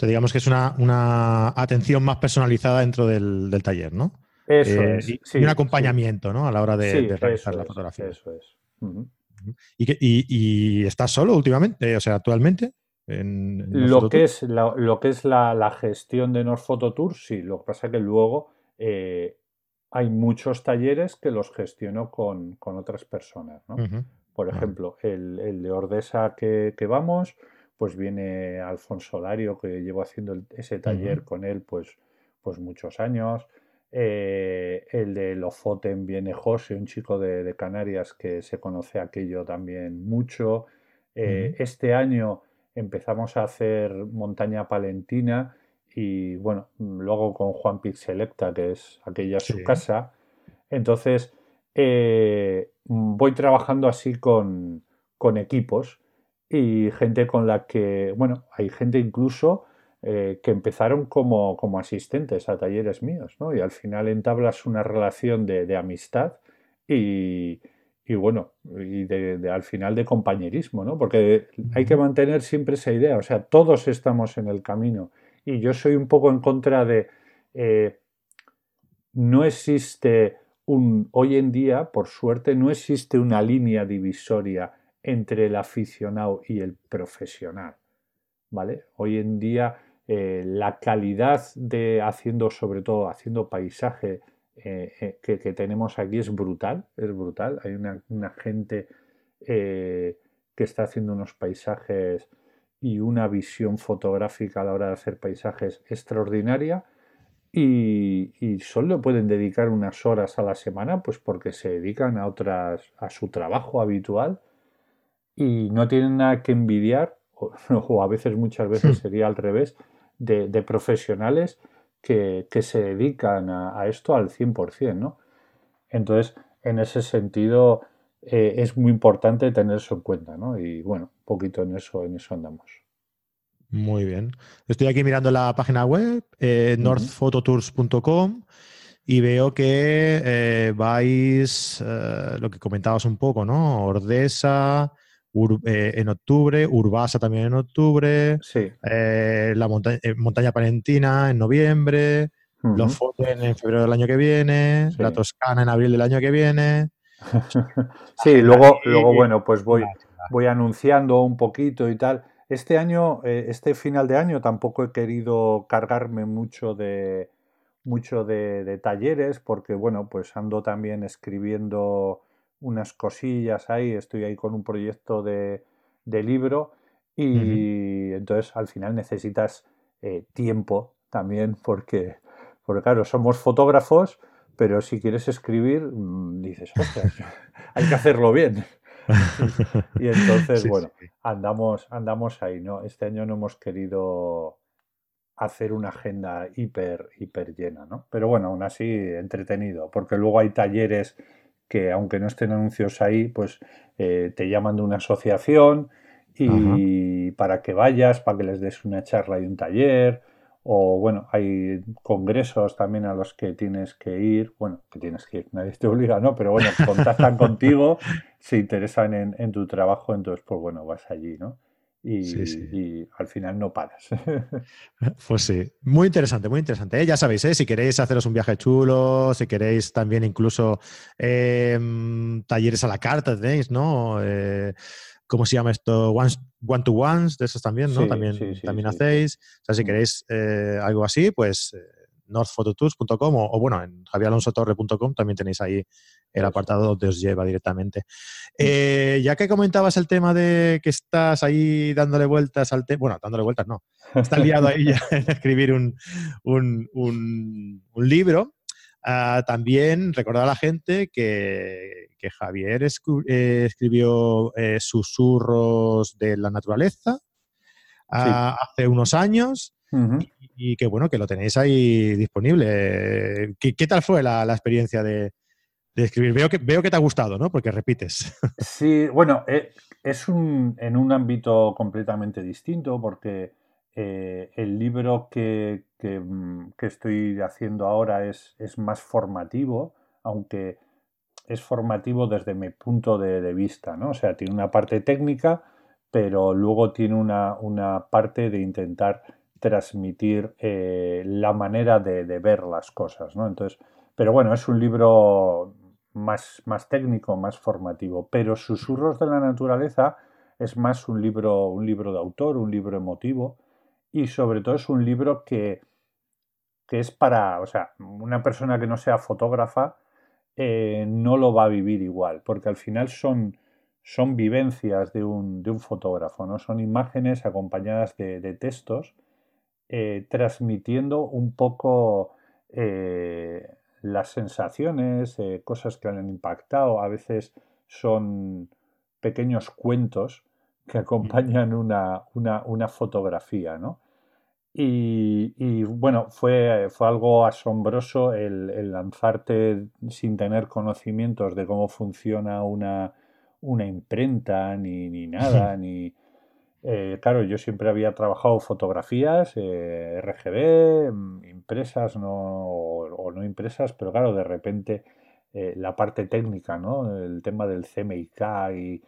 digamos que es una, atención más personalizada dentro del, taller, ¿no? Eso eh, es. Y, un acompañamiento, ¿no? A la hora de, realizar la fotografía. eso es. ¿Y, estás solo últimamente, o sea, actualmente? En, lo, que es la, lo que es la, gestión de North Photo Tours, sí. Lo que pasa es que luego eh, hay muchos talleres que los gestiono con, otras personas. ¿no? Por ejemplo, el, de Ordesa que, vamos, pues viene Alfonso Lario, que llevo haciendo ese taller con él pues, pues muchos años. Eh, el de Lofoten viene José, un chico de, Canarias que se conoce aquello también mucho. Eh, este año empezamos a hacer montaña palentina y bueno, luego con Juan Pixelecta, que es aquella su casa. Entonces, eh, voy trabajando así con, equipos y gente con la que, bueno, hay gente incluso eh, que empezaron como, como, asistentes a talleres míos, ¿no? Y al final entablas una relación de, amistad y, y, bueno, y de, al final de compañerismo, ¿no? Porque hay que mantener siempre esa idea, o sea, todos estamos en el camino y yo soy un poco en contra de... Eh, no existe Hoy en día, por suerte, no existe una línea divisoria entre el aficionado y el profesional. ¿Vale? Hoy en día eh, la calidad de haciendo, sobre todo haciendo paisaje eh, que, tenemos aquí es brutal, es brutal. Hay una, una gente que está haciendo unos paisajes y una visión fotográfica a la hora de hacer paisajes extraordinaria y, solo pueden dedicar unas horas a la semana pues porque se dedican a otras a su trabajo habitual y no tienen nada que envidiar o, a veces muchas veces hmm. sería al revés de, profesionales que, se dedican a, esto al 100%, ¿no? Entonces, en ese sentido, eh, es muy importante tener eso en cuenta, ¿no? Y bueno, un poquito en eso, en eso andamos. Muy bien. Estoy aquí mirando la página web, eh, northphototours.com, y veo que eh, vais, eh, lo que comentabas un poco, ¿no? Ordesa en octubre, Urbasa también en octubre, sí. la montaña palentina en noviembre, los Foten en febrero del año que viene, la Toscana en abril del año que viene. sí, luego, luego bueno, pues voy, voy anunciando un poquito y tal. Este año, eh, este final de año, tampoco he querido cargarme mucho de mucho de, talleres, porque bueno, pues ando también escribiendo unas cosillas ahí, estoy ahí con un proyecto de, libro y entonces al final necesitas eh, tiempo también porque, porque claro, somos fotógrafos, pero si quieres escribir, mm, dices, ostras, hay que hacerlo bien. y entonces, bueno, andamos, andamos ahí, ¿no? Este año no hemos querido hacer una agenda hiper, hiper llena, ¿no? Pero bueno, aún así entretenido, porque luego hay talleres que aunque no estén anuncios ahí, pues eh, te llaman de una asociación y para que vayas, para que les des una charla y un taller, o bueno, hay congresos también a los que tienes que ir, bueno, que tienes que ir, nadie te obliga, ¿no? Pero bueno, contactan contigo, se interesan en, en, tu trabajo, entonces pues bueno, vas allí, ¿no? Y, al final no paras. Pues sí, muy interesante, muy interesante. ¿eh? Ya sabéis, ¿eh? si queréis haceros un viaje chulo, si queréis también incluso em, talleres a la carta, tenéis, ¿no? Eh, ¿Cómo se llama esto? One, to ones, de esos también, ¿no? también también hacéis. O sea, si mm. queréis algo así, pues northphototours.com o, o, bueno, en javieralonsotorre.com también tenéis ahí el apartado donde os lleva directamente. Mm. Eh, ya que comentabas el tema de que estás ahí dándole vueltas al tema, bueno, dándole vueltas no, estás liado ahí ya en escribir un, libro, ah, también recordar a la gente que, Javier eh, escribió eh, Susurros de la Naturaleza ah, hace unos años. y, que bueno, que lo tenéis ahí disponible. ¿Qué, tal fue la experiencia de, de escribir. Veo que, veo que te ha gustado, ¿no? Porque repites. Sí, bueno, eh, es un, en un ámbito completamente distinto porque eh, el libro que, mm, que, estoy haciendo ahora es, más formativo, aunque es formativo desde mi punto de, vista, ¿no? O sea, tiene una parte técnica, pero luego tiene una, parte de intentar transmitir eh, la manera de, de, ver las cosas, ¿no? Entonces, pero bueno, es un libro más, más técnico, más formativo. Pero Susurros de la Naturaleza es más un libro, un libro de autor, un libro emotivo y sobre todo es un libro que, que es para, o sea, una persona que no sea fotógrafa eh, no lo va a vivir igual, porque al final son, son vivencias de un, de un fotógrafo, ¿no? Son imágenes acompañadas de, textos eh, transmitiendo un poco eh, las sensaciones, cosas que han impactado, a veces son pequeños cuentos que acompañan una, una, fotografía, ¿no? Y, bueno, fue, fue, algo asombroso el, lanzarte sin tener conocimientos de cómo funciona una, una imprenta, ni, ni nada, ni, eh, claro, yo siempre había trabajado fotografías, eh, RGB, mm, impresas no, o, no impresas, pero claro, de repente eh, la parte técnica, ¿no? El tema del CMYK y,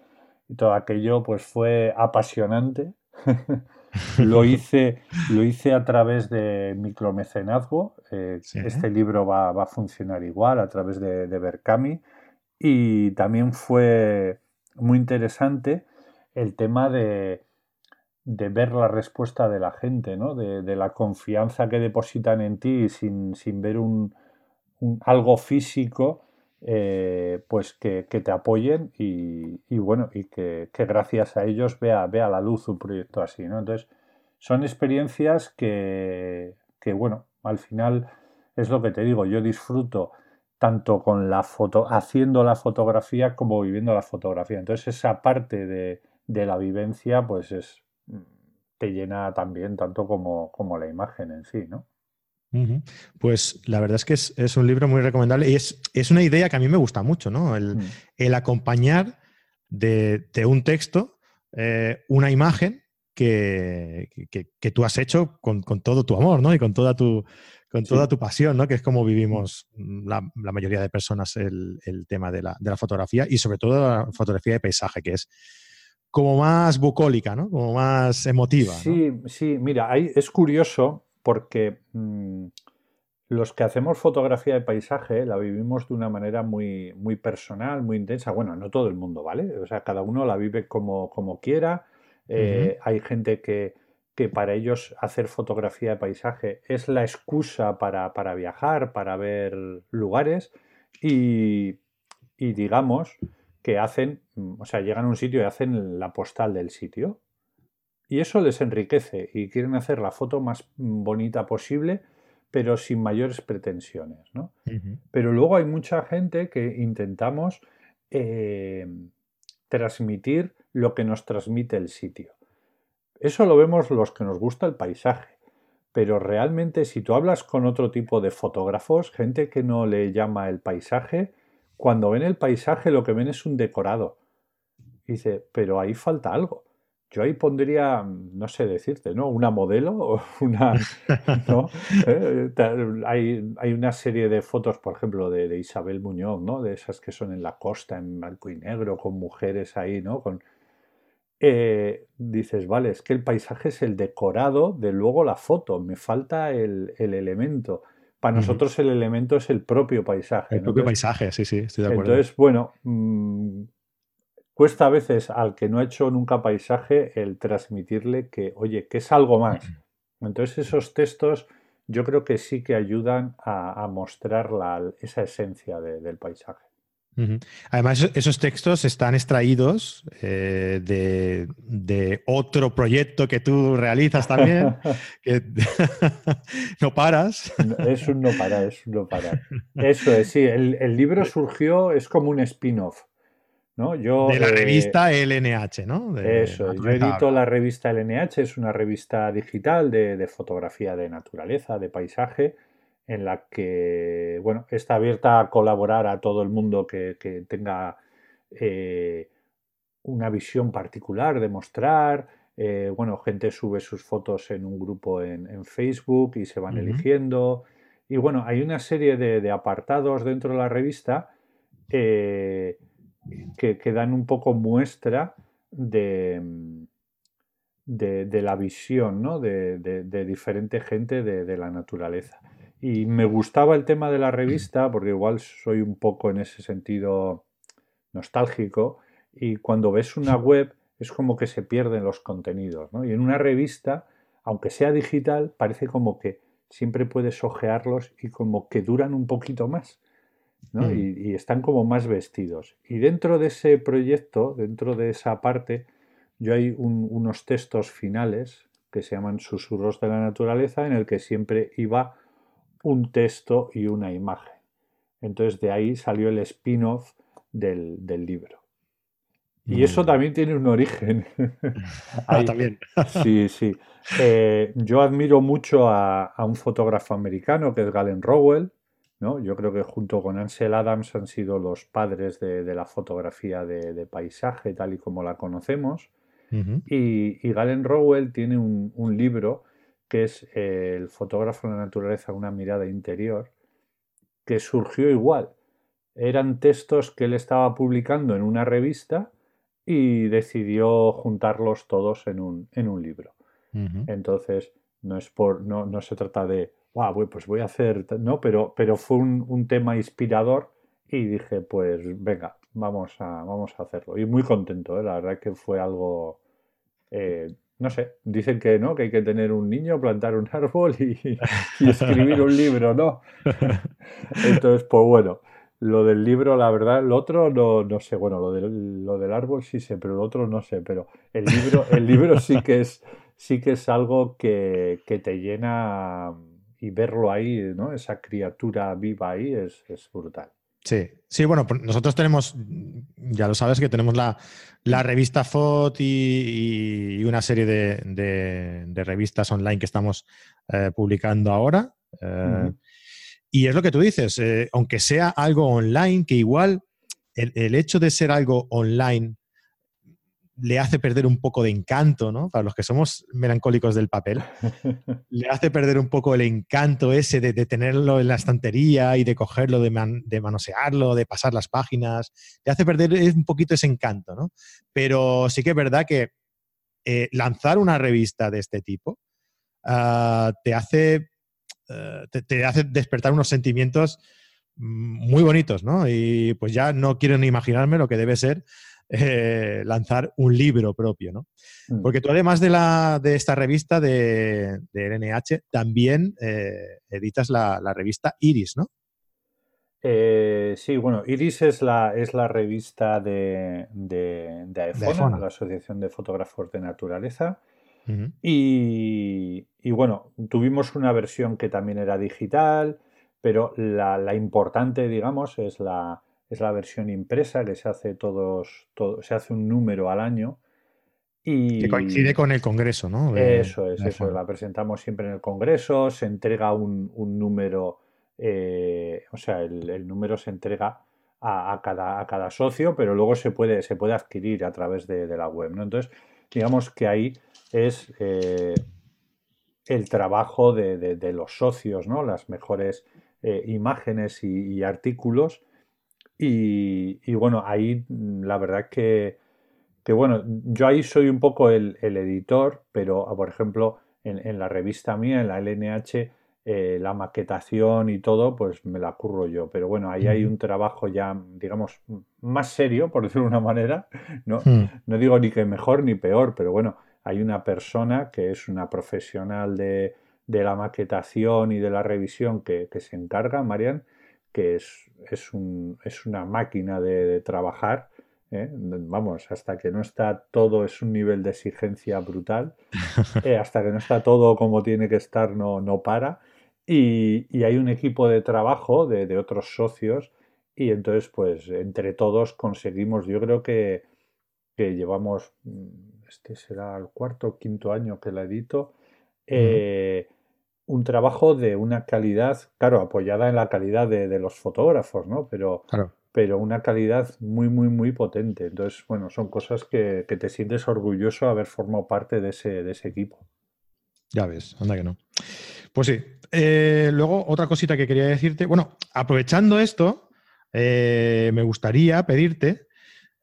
y todo aquello, pues fue apasionante. lo, hice, lo hice a través de micromecenazgo. Este libro va, a funcionar igual a través de, de Berkami. Y también fue muy interesante el tema de, de ver la respuesta de la gente, ¿no? de, la confianza que depositan en ti sin, sin ver un, algo físico, eh, pues que, te apoyen y, bueno, y que, gracias a ellos vea, vea la luz un proyecto así. ¿no? Entonces, son experiencias que, que, bueno, al final es lo que te digo, yo disfruto tanto con la foto, haciendo la fotografía como viviendo la fotografía. Entonces, esa parte de, de la vivencia, pues es, te llena también tanto como, como la imagen en sí, ¿no? Pues la verdad es que es, un libro muy recomendable y es, una idea que a mí me gusta mucho, ¿no? El, mm. acompañar de, un texto eh, una imagen que, que, tú has hecho con, todo tu amor, ¿no? Y con toda tu, con toda tu pasión, ¿no? Que es como vivimos la, mayoría de personas el, tema de la, de la, fotografía y sobre todo la fotografía de paisaje, que es como más bucólica, ¿no? Como más emotiva. Sí, sí, mira, es curioso porque mm, los que hacemos fotografía de paisaje la vivimos de una manera muy, muy personal, muy intensa. Bueno, no todo el mundo, ¿vale? O sea, cada uno la vive como, como quiera. Eh, hay gente que, que, para ellos hacer fotografía de paisaje es la excusa para, para viajar, para ver lugares y, y digamos que hacen, mm, o sea, llegan a un sitio y hacen la postal del sitio. Y eso les enriquece y quieren hacer la foto más bonita posible, pero sin mayores pretensiones. ¿no? Pero luego hay mucha gente que intentamos eh, transmitir lo que nos transmite el sitio. Eso lo vemos los que nos gusta el paisaje. Pero realmente si tú hablas con otro tipo de fotógrafos, gente que no le llama el paisaje, cuando ven el paisaje lo que ven es un decorado. dice, pero ahí falta algo. Yo ahí pondría, no sé decirte, ¿no? Una modelo o una... ¿no? Eh, hay, hay, una serie de fotos, por ejemplo, de, Isabel Muñoz, ¿no? De esas que son en la costa, en blanco y negro, con mujeres ahí, ¿no? Con, eh, dices, vale, es que el paisaje es el decorado de luego la foto, me falta el, elemento. Para nosotros el elemento es el propio paisaje. El propio paisaje, sí, sí, estoy de acuerdo. Entonces, bueno, mm, cuesta a veces al que no ha hecho nunca paisaje el transmitirle que, oye, que es algo más. Entonces esos textos yo creo que sí que ayudan a, mostrar esa esencia del paisaje. Además, esos textos están extraídos eh, de, otro proyecto que tú realizas también, que no paras. Es un no parar, es un no parar. Eso es, sí, el libro surgió, es como un spin-off de la revista LNH, ¿no? eso, yo edito la revista LNH, es una revista digital de, fotografía de naturaleza, de paisaje, en la que, bueno, está abierta a colaborar a todo el mundo que, tenga eh, una visión particular de mostrar. Eh, bueno, gente sube sus fotos en un grupo en, Facebook y se van eligiendo. Y bueno, hay una serie de, apartados dentro de la revista. Que, dan un poco muestra de, de, la visión ¿no? de, diferente gente de, la naturaleza. Y me gustaba el tema de la revista porque igual soy un poco en ese sentido nostálgico y cuando ves una web es como que se pierden los contenidos. ¿no? Y en una revista, aunque sea digital, parece como que siempre puedes ojearlos y como que duran un poquito más. Mm. Y, están como más vestidos. Y dentro de ese proyecto, dentro de esa parte, yo hay unos textos finales que se llaman Susurros de la Naturaleza, en el que siempre iba un texto y una imagen. Entonces de ahí salió el spin-off del, libro. Y eso también tiene un origen. ah, también. sí, sí. Eh, yo admiro mucho a, a, un fotógrafo americano que es Galen Rowell, yo creo que junto con Ansel Adams han sido los padres de, la fotografía de, paisaje tal y como la conocemos. y, Galen Rowell tiene un, libro que es El fotógrafo de la naturaleza, una mirada interior, que surgió igual. Eran textos que él estaba publicando en una revista y decidió juntarlos todos en un, en un libro. Entonces, no, es por, no, no se trata de pues voy a hacer, no, pero, pero fue un, tema inspirador y dije, pues venga, vamos a, vamos a hacerlo. Y muy contento, ¿eh? la verdad que fue algo, eh, no sé, dicen que no, que hay que tener un niño, plantar un árbol y, escribir un libro, ¿no? Entonces, pues bueno, lo del libro, la verdad, lo otro no, no sé, bueno, lo del, lo del árbol sí sé, pero lo otro no sé, pero el libro, el libro sí que es, sí que es algo que, que te llena y verlo ahí, ¿no? Esa criatura viva ahí es, brutal. Sí, sí, bueno, pues nosotros tenemos, ya lo sabes, que tenemos la, revista FOT y, una serie de, revistas online que estamos eh, publicando ahora. Eh, y es lo que tú dices, eh, aunque sea algo online, que igual el, el, hecho de ser algo online le hace perder un poco de encanto, ¿no? Para los que somos melancólicos del papel, le hace perder un poco el encanto ese de, tenerlo en la estantería y de cogerlo, de, manosearlo, de pasar las páginas, le hace perder un poquito ese encanto, ¿no? Pero sí que es verdad que eh, lanzar una revista de este tipo ah, te, hace, eh, te, hace despertar unos sentimientos mm, muy bonitos, ¿no? Y pues ya no quiero ni imaginarme lo que debe ser eh, lanzar un libro propio, ¿no? Mm. Porque tú además de, la, de esta revista de, de LNH, también eh, editas la, revista Iris, ¿no? Eh, sí, bueno, Iris es la, es la revista de, de, de AEFONA, la Asociación de Fotógrafos de Naturaleza. y, bueno, tuvimos una versión que también era digital, pero la importante, digamos, es la, es la versión impresa que se hace todos, todo, se hace un número al año. Y, que coincide con el Congreso, ¿no? eso es, eso, la presentamos siempre en el Congreso, se entrega un, número, eh, o sea, el, número se entrega a, cada, a cada, socio, pero luego se puede, se puede adquirir a través de, la web. ¿no? Entonces, digamos que ahí es eh, el trabajo de, los socios, ¿no? las mejores eh, imágenes y, artículos. Y, bueno, ahí mm, la verdad que, que, bueno, yo ahí soy un poco el, editor, pero por ejemplo, en, en, la revista mía, en la LNH, eh, la maquetación y todo, pues me la curro yo. Pero bueno, ahí hay un trabajo ya, digamos, más serio, por decirlo de una manera. No, hmm. no digo ni que mejor ni peor, pero bueno, hay una persona que es una profesional de, la maquetación y de la revisión que, se encarga, Marian, que es, es, un, es una máquina de, trabajar. ¿eh? Vamos, hasta que no está todo, es un nivel de exigencia brutal. Eh, hasta que no está todo como tiene que estar, no, no para. Y, hay un equipo de trabajo de, otros socios y entonces pues entre todos conseguimos, yo creo que, llevamos, mm, este será el cuarto o quinto año que la edito, eh, un trabajo de una calidad, claro, apoyada en la calidad de, los fotógrafos, ¿no? Pero, pero una calidad muy, muy, muy potente. Entonces, bueno, son cosas que, que te sientes orgulloso de haber formado parte de ese, de ese equipo. Ya ves, anda que no. Pues sí. Eh, luego, otra cosita que quería decirte. Bueno, aprovechando esto, eh, me gustaría pedirte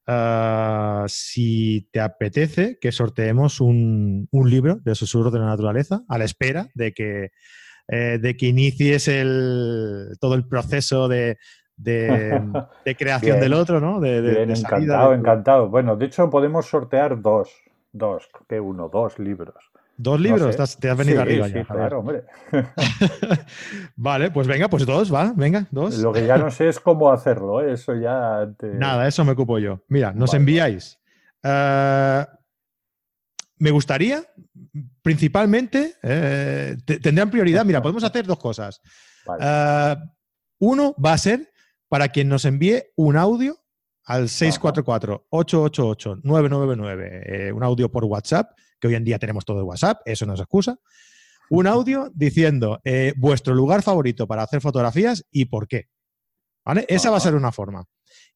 ah, si te apetece que sorteemos un, libro de Susurros de la Naturaleza a la espera de que, eh, de que inicies el, todo el proceso de, creación del otro, ¿no? De, encantado, encantado. Bueno, de hecho podemos sortear dos, dos, que uno, dos libros. ¿Dos libros? te has venido arriba sí, Claro, hombre. vale, pues venga, pues dos, va, venga, dos. Lo que ya no sé es cómo hacerlo, ¿eh? eso ya. Nada, eso me ocupo yo. Mira, nos enviáis. Eh, me gustaría, principalmente, eh, tendrían prioridad. Mira, podemos hacer dos cosas. uno va a ser para quien nos envíe un audio al 644-888-999, un audio por WhatsApp que hoy en día tenemos todo el WhatsApp, eso no es excusa. Un audio diciendo eh, vuestro lugar favorito para hacer fotografías y por qué. ¿Vale? Esa va a ser una forma.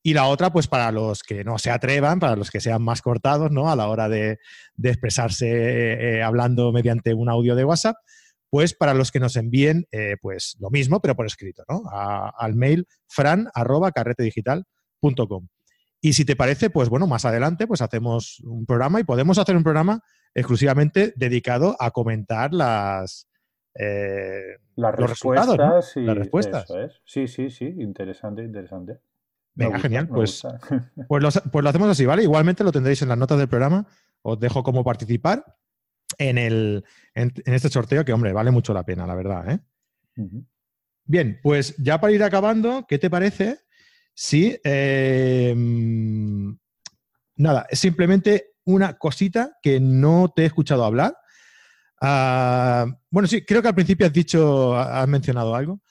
Y la otra, pues para los que no se atrevan, para los que sean más cortados, ¿no? A la hora de, expresarse eh, hablando mediante un audio de WhatsApp, pues para los que nos envíen, eh, pues lo mismo, pero por escrito, ¿no? al mail fran Y si te parece, pues bueno, más adelante, pues hacemos un programa y podemos hacer un programa exclusivamente dedicado a comentar las, eh, las respuestas. las respuestas. Sí, sí, sí, interesante, interesante. Venga, genial. Pues, pues, pues, lo, hacemos así, ¿vale? Igualmente lo tendréis en las notas del programa. Os dejo cómo participar en, el, en, este sorteo, que, hombre, vale mucho la pena, la verdad. ¿eh? Bien, pues ya para ir acabando, ¿qué te parece si... Em, nada, simplemente una cosita que no te he escuchado hablar. Ah, bueno, sí, creo que al principio has dicho, has mencionado algo,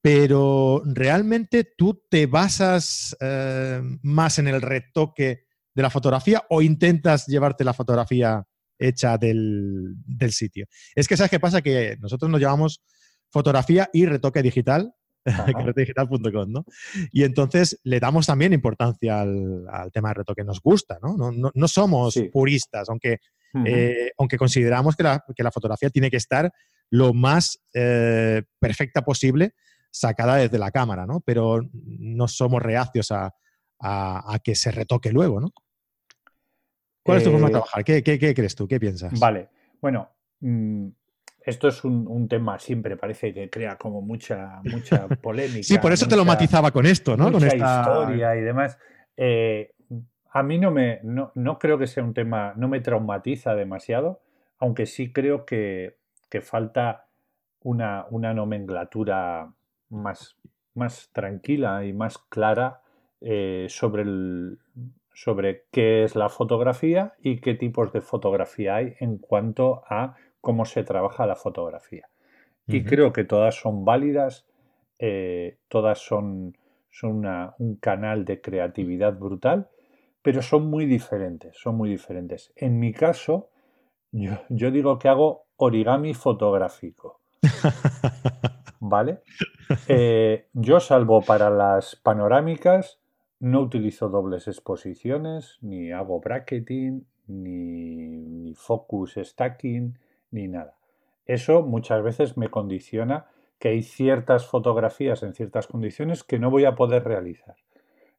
pero realmente tú te basas eh, más en el retoque de la fotografía o intentas llevarte la fotografía hecha del, del sitio. Es que sabes qué pasa, que nosotros nos llamamos fotografía y retoque digital digital.com, ¿no? Y entonces le damos también importancia al, tema de retoque, nos gusta, ¿no? No, somos puristas, aunque, eh, aunque consideramos que la, que la, fotografía tiene que estar lo más eh, perfecta posible sacada desde la cámara, ¿no? Pero no somos reacios a, que se retoque luego, ¿no? ¿Cuál es tu forma de eh, trabajar? ¿Qué, qué, crees tú? ¿Qué piensas? Vale, bueno, mm, esto es un, tema siempre, parece que crea como mucha, mucha polémica. sí, por eso te lo matizaba con esto, ¿no? con esta historia y demás. Eh, a mí no me, no, creo que sea un tema, no me traumatiza demasiado, aunque sí creo que, falta una, una nomenclatura más, más tranquila y más clara eh, sobre, el, sobre qué es la fotografía y qué tipos de fotografía hay en cuanto a cómo se trabaja la fotografía. Y creo que todas son válidas, eh, todas son, son un canal de creatividad brutal, pero son muy diferentes, son muy diferentes. En mi caso, yo, digo que hago origami fotográfico. ¿Vale? Eh, yo salvo para las panorámicas, no utilizo dobles exposiciones, ni hago bracketing, ni, ni focus stacking, ni nada. Eso muchas veces me condiciona que hay ciertas fotografías en ciertas condiciones que no voy a poder realizar.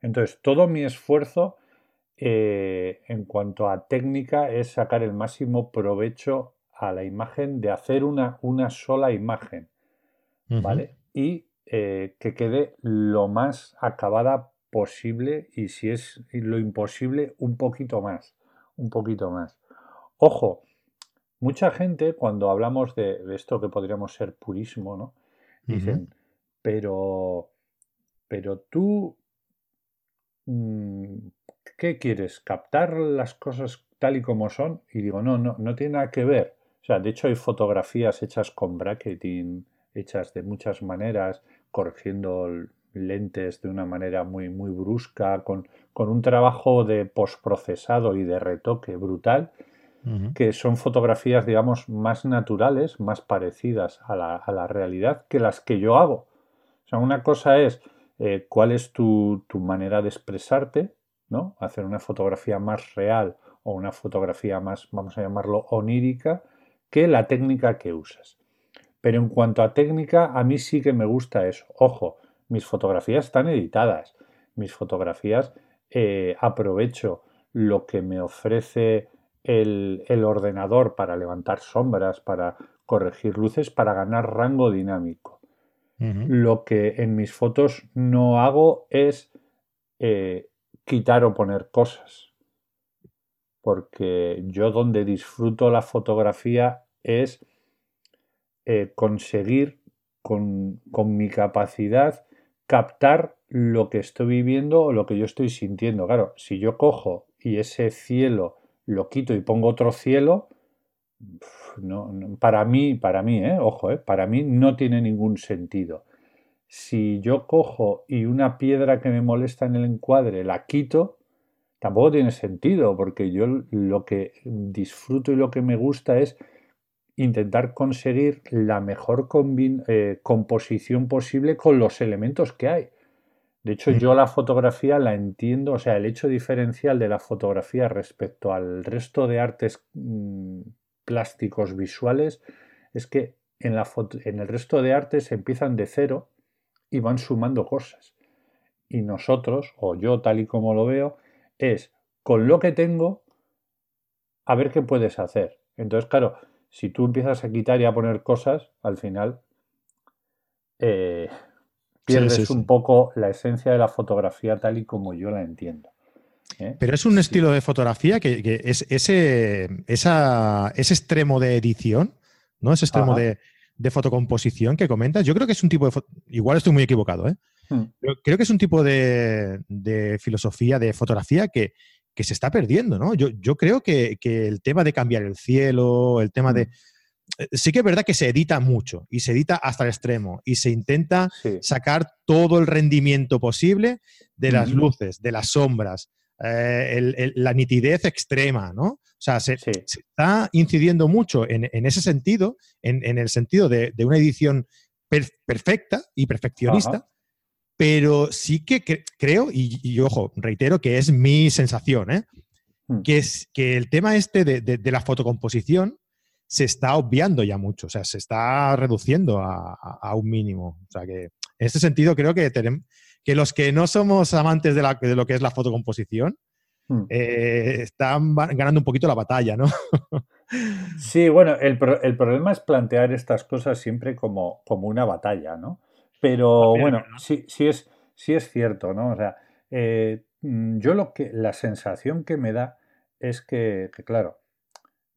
Entonces, todo mi esfuerzo eh, en cuanto a técnica es sacar el máximo provecho a la imagen de hacer una, una sola imagen, ¿vale? Y eh, que quede lo más acabada posible y si es lo imposible, un poquito más, un poquito más. Ojo, mucha gente cuando hablamos de, esto que podríamos ser purismo, ¿no? Dicen, pero, pero tú, mm, ¿qué quieres? ¿Captar las cosas tal y como son? Y digo, no, no, no tiene nada que ver. O sea, de hecho hay fotografías hechas con bracketing, hechas de muchas maneras, corrigiendo lentes de una manera muy, muy brusca, con, con un trabajo de postprocesado y de retoque brutal, que son fotografías, digamos, más naturales, más parecidas a la, a la, realidad que las que yo hago. O sea, una cosa es eh, cuál es tu, tu, manera de expresarte, ¿no? Hacer una fotografía más real o una fotografía más, vamos a llamarlo, onírica, que la técnica que usas. Pero en cuanto a técnica, a mí sí que me gusta eso. Ojo, mis fotografías están editadas. Mis fotografías eh, aprovecho lo que me ofrece el, ordenador para levantar sombras, para corregir luces, para ganar rango dinámico. Lo que en mis fotos no hago es eh, quitar o poner cosas. Porque yo donde disfruto la fotografía es eh, conseguir con, mi capacidad captar lo que estoy viviendo o lo que yo estoy sintiendo. Claro, si yo cojo y ese cielo lo quito y pongo otro cielo, no, para mí, para mí, eh, ojo, eh, para mí no tiene ningún sentido. Si yo cojo y una piedra que me molesta en el encuadre la quito, tampoco tiene sentido, porque yo lo que disfruto y lo que me gusta es intentar conseguir la mejor eh, composición posible con los elementos que hay. De hecho, yo la fotografía la entiendo, o sea, el hecho diferencial de la fotografía respecto al resto de artes mm, plásticos visuales es que en, la en el resto de artes empiezan de cero y van sumando cosas. Y nosotros, o yo tal y como lo veo, es con lo que tengo, a ver qué puedes hacer. Entonces, claro, si tú empiezas a quitar y a poner cosas, al final eh, pierdes un poco la esencia de la fotografía tal y como yo la entiendo. ¿eh? Pero es un estilo de fotografía que, es ese, ese extremo de edición, ¿no? Ese extremo de, fotocomposición que comentas. Yo creo que es un tipo de. Igual estoy muy equivocado, ¿eh? Hmm. creo que es un tipo de, de filosofía de fotografía que, que se está perdiendo, ¿no? Yo, yo creo que, el tema de cambiar el cielo, el tema de... Mm. Eh, sí que es verdad que se edita mucho y se edita hasta el extremo y se intenta sacar todo el rendimiento posible de las luces, de las sombras, eh, la nitidez extrema, ¿no? O sea, se, está incidiendo mucho en, ese sentido, en, el sentido de, una edición perfecta y perfeccionista, pero sí que creo, y, ojo, reitero que es mi sensación, ¿eh? Hmm. que, es, que el tema este de, la fotocomposición se está obviando ya mucho, o sea, se está reduciendo a, un mínimo. O sea, que en este sentido creo que, tenemos, que los que no somos amantes de, lo que es la fotocomposición, hmm. eh, están ganando un poquito la batalla, ¿no? sí, bueno, el, el, problema es plantear estas cosas siempre como, como una batalla, ¿no? Pero bueno, sí, sí, es, sí es cierto, ¿no? O sea, eh, mm, yo lo que, la sensación que me da es que, claro,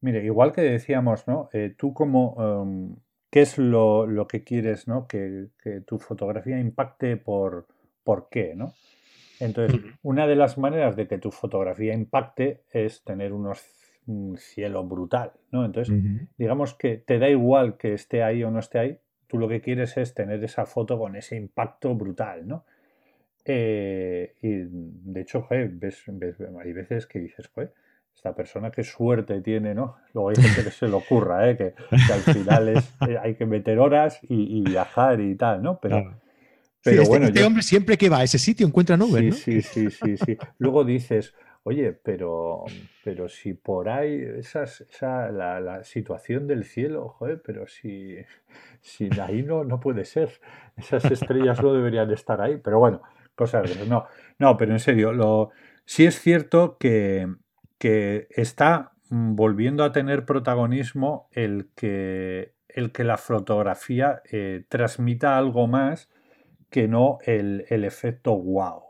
mire, igual que decíamos, ¿no? Eh, tú como, em, ¿qué es lo, que quieres, ¿no? Que, tu fotografía impacte por, por qué, ¿no? Entonces, una de las maneras de que tu fotografía impacte es tener unos, un cielo brutal, ¿no? Entonces, digamos que te da igual que esté ahí o no esté ahí, tú lo que quieres es tener esa foto con ese impacto brutal, ¿no? Eh, y de hecho, joder, ves, hay veces que dices, joder, esta persona qué suerte tiene, ¿no? Luego hay gente que se le ocurra, ¿eh? que, al final es, eh, hay que meter horas y, viajar y tal, ¿no? Pero, Pero este, bueno, este hombre siempre que va a ese sitio encuentra nubes, sí, ¿no? Sí, sí, sí, sí. Luego dices, oye, pero, pero si por ahí, esas, esa, la, situación del cielo, joder, pero si, si ahí no, no puede ser. Esas estrellas no deberían estar ahí. Pero bueno, cosas No, no, pero en serio, lo, sí es cierto que, que está volviendo a tener protagonismo el que, el que la fotografía eh, transmita algo más que no el, efecto wow.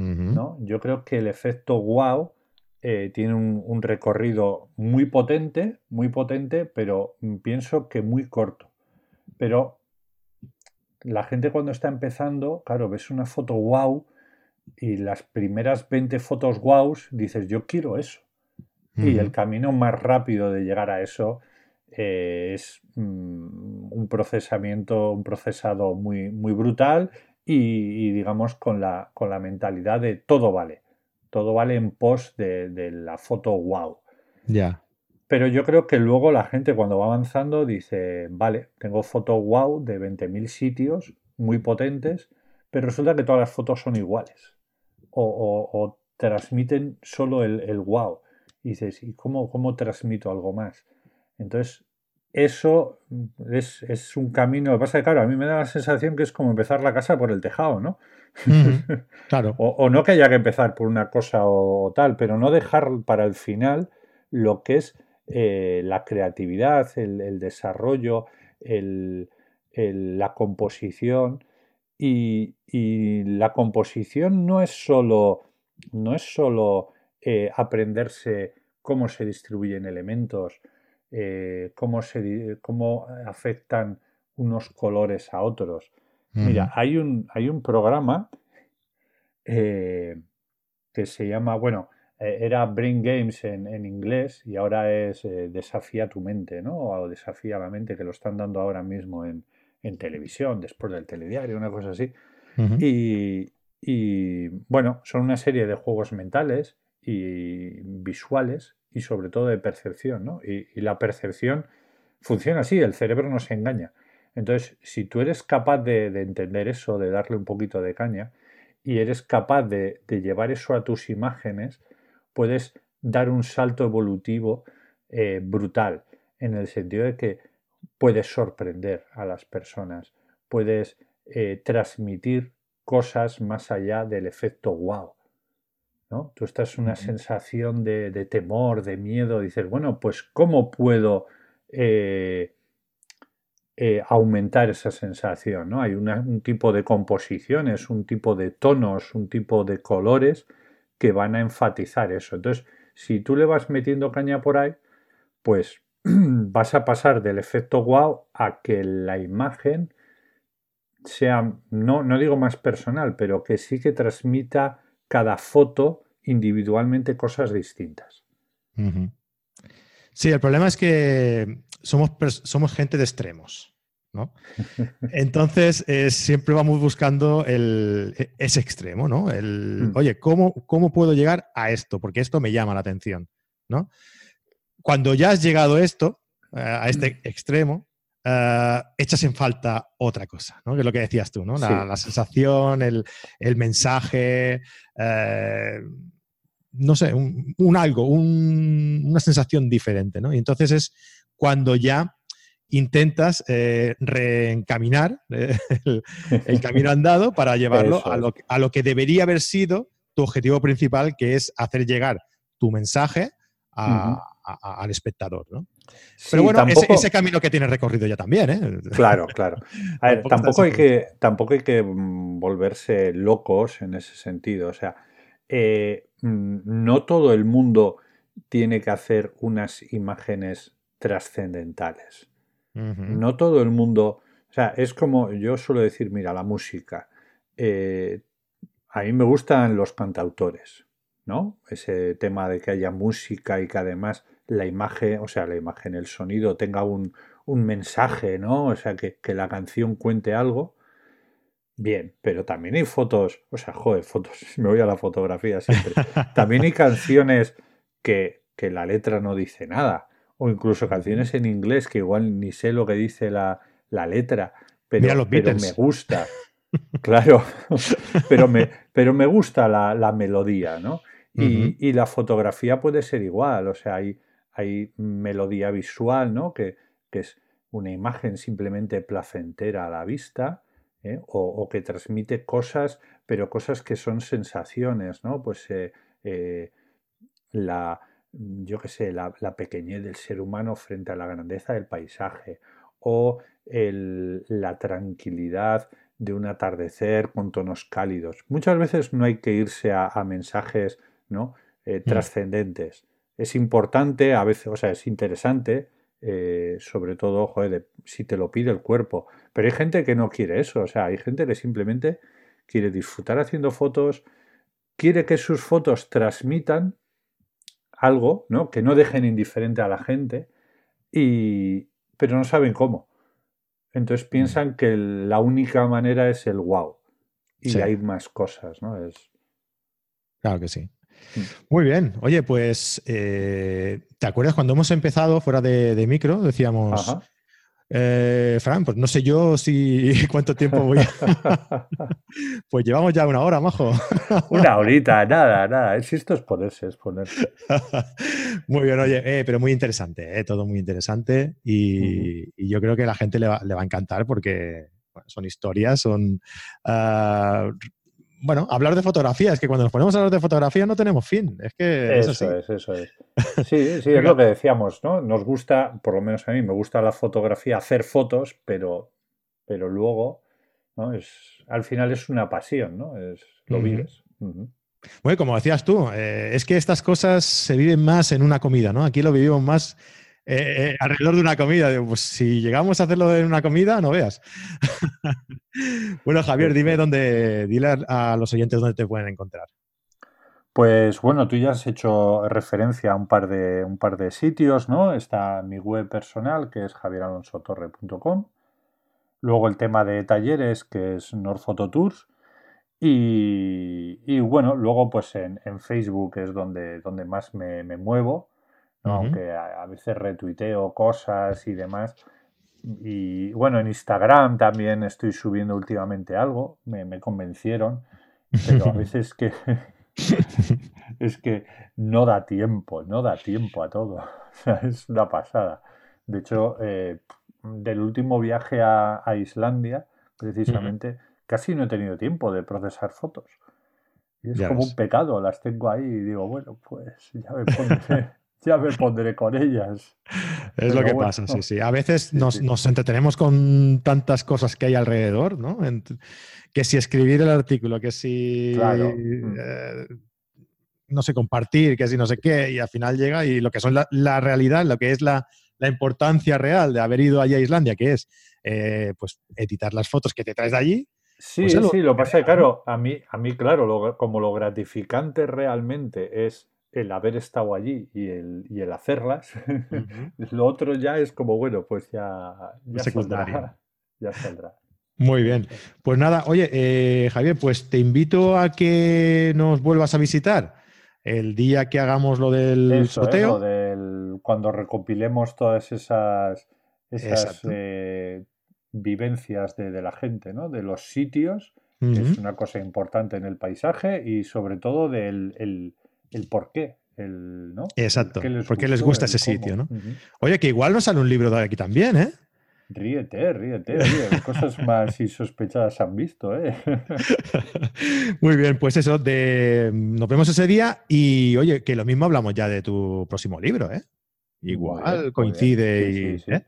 ¿No? Yo creo que el efecto wow eh, tiene un, recorrido muy potente, muy potente, pero pienso que muy corto. Pero la gente cuando está empezando, claro, ves una foto wow y las primeras 20 fotos wow, dices, yo quiero eso. Y el camino más rápido de llegar a eso eh, es mm, un procesamiento, un procesado muy, muy brutal y, digamos con la, con la mentalidad de todo vale. Todo vale en pos de, la foto wow. Ya. Pero yo creo que luego la gente cuando va avanzando dice, vale, tengo foto wow de 20.000 sitios muy potentes, pero resulta que todas las fotos son iguales. O, transmiten solo el, el, wow. Y dices, ¿y cómo, cómo transmito algo más? Entonces, eso es, un camino. Lo que pasa es que, claro, a mí me da la sensación que es como empezar la casa por el tejado, ¿no? claro. o, no que haya que empezar por una cosa o, tal, pero no dejar para el final lo que es eh, la creatividad, el, desarrollo, la composición. Y, la composición no es solo, no es solo eh, aprenderse cómo se distribuyen elementos, eh, cómo, se, cómo afectan unos colores a otros. Mira, hay un, hay un programa eh, que se llama, bueno, eh, era Brain Games en, inglés y ahora es Desafía tu mente, ¿no? O Desafía la mente, que lo están dando ahora mismo en, televisión, después del telediario, una cosa así. y, y, bueno, son una serie de juegos mentales y visuales y sobre todo de percepción, ¿no? Y, la percepción funciona así, el cerebro no se engaña. Entonces, si tú eres capaz de, entender eso, de darle un poquito de caña, y eres capaz de, llevar eso a tus imágenes, puedes dar un salto evolutivo eh, brutal, en el sentido de que puedes sorprender a las personas, puedes eh, transmitir cosas más allá del efecto wow. ¿No? Tú estás en una sensación de, temor, de miedo, dices, bueno, pues ¿cómo puedo eh, eh, aumentar esa sensación? ¿no? Hay un tipo de composiciones, un tipo de tonos, un tipo de colores que van a enfatizar eso. Entonces, si tú le vas metiendo caña por ahí, pues vas a pasar del efecto wow a que la imagen sea, no, no digo más personal, pero que sí que transmita cada foto individualmente cosas distintas. Sí, el problema es que somos, somos gente de extremos. ¿no? Entonces, eh, siempre vamos buscando el, e, ese extremo, ¿no? El, mm. Oye, ¿cómo, ¿cómo puedo llegar a esto? Porque esto me llama la atención, ¿no? Cuando ya has llegado a esto, eh, a este mm. extremo, eh, echas en falta otra cosa, ¿no? Que es lo que decías tú, ¿no? La, sensación, el, mensaje, eh, no sé, un, algo, una sensación diferente, ¿no? Y entonces es cuando ya intentas eh, reencaminar el, camino andado para llevarlo a lo, a lo, que debería haber sido tu objetivo principal, que es hacer llegar tu mensaje al espectador, ¿no? Pero bueno, ese, camino que tiene recorrido ya también, ¿eh? Claro, claro. A ver, tampoco, hay que, tampoco hay que mm, volverse locos en ese sentido. O sea, eh, mm, no todo el mundo tiene que hacer unas imágenes trascendentales. No todo el mundo. O sea, es como yo suelo decir, mira, la música. Eh, a mí me gustan los cantautores, ¿no? Ese tema de que haya música y que además la imagen, o sea, la imagen, el sonido tenga un, mensaje, ¿no? O sea, que, la canción cuente algo. Bien, pero también hay fotos, o sea, joder, fotos, me voy a la fotografía siempre. También hay canciones que, la letra no dice nada, o incluso canciones en inglés que igual ni sé lo que dice la, letra, pero, pero me gusta. Claro, pero me, pero me gusta la, melodía, ¿no? Y, la fotografía puede ser igual, o sea, hay, hay melodía visual, ¿no? Que, que es una imagen simplemente placentera a la vista, ¿eh? o, que transmite cosas, pero cosas que son sensaciones, ¿no? Pues eh, eh, la, yo qué sé, la, pequeñez del ser humano frente a la grandeza del paisaje, o la tranquilidad de un atardecer con tonos cálidos. Muchas veces no hay que irse a, mensajes ¿no? Mm. trascendentes. Es importante, a veces, o sea, es interesante, eh, sobre todo, joder, si te lo pide el cuerpo. Pero hay gente que no quiere eso, o sea, hay gente que simplemente quiere disfrutar haciendo fotos, quiere que sus fotos transmitan algo, ¿no? Que no dejen indiferente a la gente, y, pero no saben cómo. Entonces mm. piensan que la única manera es el wow. Y hay más cosas, ¿no? Es... Claro que sí. Mm. Muy bien. Oye, pues, eh, ¿te acuerdas cuando hemos empezado fuera de, micro? Decíamos, eh, Fran, pues no sé yo si cuánto tiempo voy a... pues llevamos ya una hora, majo. una horita, nada, nada. Esto es ponerse, es ponerse. muy bien, oye, eh, pero muy interesante, todo muy interesante. Y, yo creo que a la gente le va, a encantar porque son historias, son ah, bueno, hablar de fotografía, es que cuando nos ponemos a hablar de fotografía no tenemos fin. Es que eso, es, eso es. Sí, sí, es lo que decíamos, ¿no? Nos gusta, por lo menos a mí, me gusta la fotografía, hacer fotos, pero, pero luego, ¿no? Es, al final es una pasión, ¿no? Es, lo vives. Bueno, como decías tú, eh, es que estas cosas se viven más en una comida, ¿no? Aquí lo vivimos más eh, eh, alrededor de una comida. Pues si llegamos a hacerlo en una comida, no veas. bueno, Javier, dime dónde, dile a, los oyentes dónde te pueden encontrar. Pues bueno, tú ya has hecho referencia a un par de, un par de sitios, ¿no? Está mi web personal, que es javieralonsotorre.com. Luego el tema de talleres, que es Norfototours. Y, y bueno, luego pues en, Facebook es donde, donde más me muevo aunque a, veces retuiteo cosas y demás. Y bueno, en Instagram también estoy subiendo últimamente algo, me, convencieron, pero a veces que es que no da tiempo, no da tiempo a todo. es una pasada. De hecho, eh, del último viaje a, Islandia, precisamente, casi no he tenido tiempo de procesar fotos. Y es como un pecado, las tengo ahí y digo, bueno, pues ya me pondré, ya me pondré con ellas. Es lo que pasa, sí, sí. A veces nos, entretenemos con tantas cosas que hay alrededor, ¿no? que si escribir el artículo, que si... Mm. Eh, no sé, compartir, que si no sé qué, y al final llega y lo que son la, realidad, lo que es la, importancia real de haber ido allá a Islandia, que es eh, pues editar las fotos que te traes de allí. Sí, pues sí, lo pasa, claro, a mí, a mí claro, como lo gratificante realmente es el haber estado allí y el, y el hacerlas, lo otro ya es como, bueno, pues ya, ya saldrá. Ya saldrá. Muy bien. Pues nada, oye, eh, Javier, pues te invito a que nos vuelvas a visitar el día que hagamos lo del sorteo. del, cuando recopilemos todas esas, esas eh, vivencias de, la gente, ¿no? De los sitios, que es una cosa importante en el paisaje, y sobre todo del el por qué. El, ¿no? Exacto. ¿Por qué les gusta ese sitio? ¿no? Oye, que igual nos sale un libro de aquí también, ¿eh? Ríete, ríete, cosas más insospechadas han visto, ¿eh? Muy bien, pues eso, de... nos vemos ese día y oye, que lo mismo hablamos ya de tu próximo libro, ¿eh? Igual coincide y... Sí, ¿eh?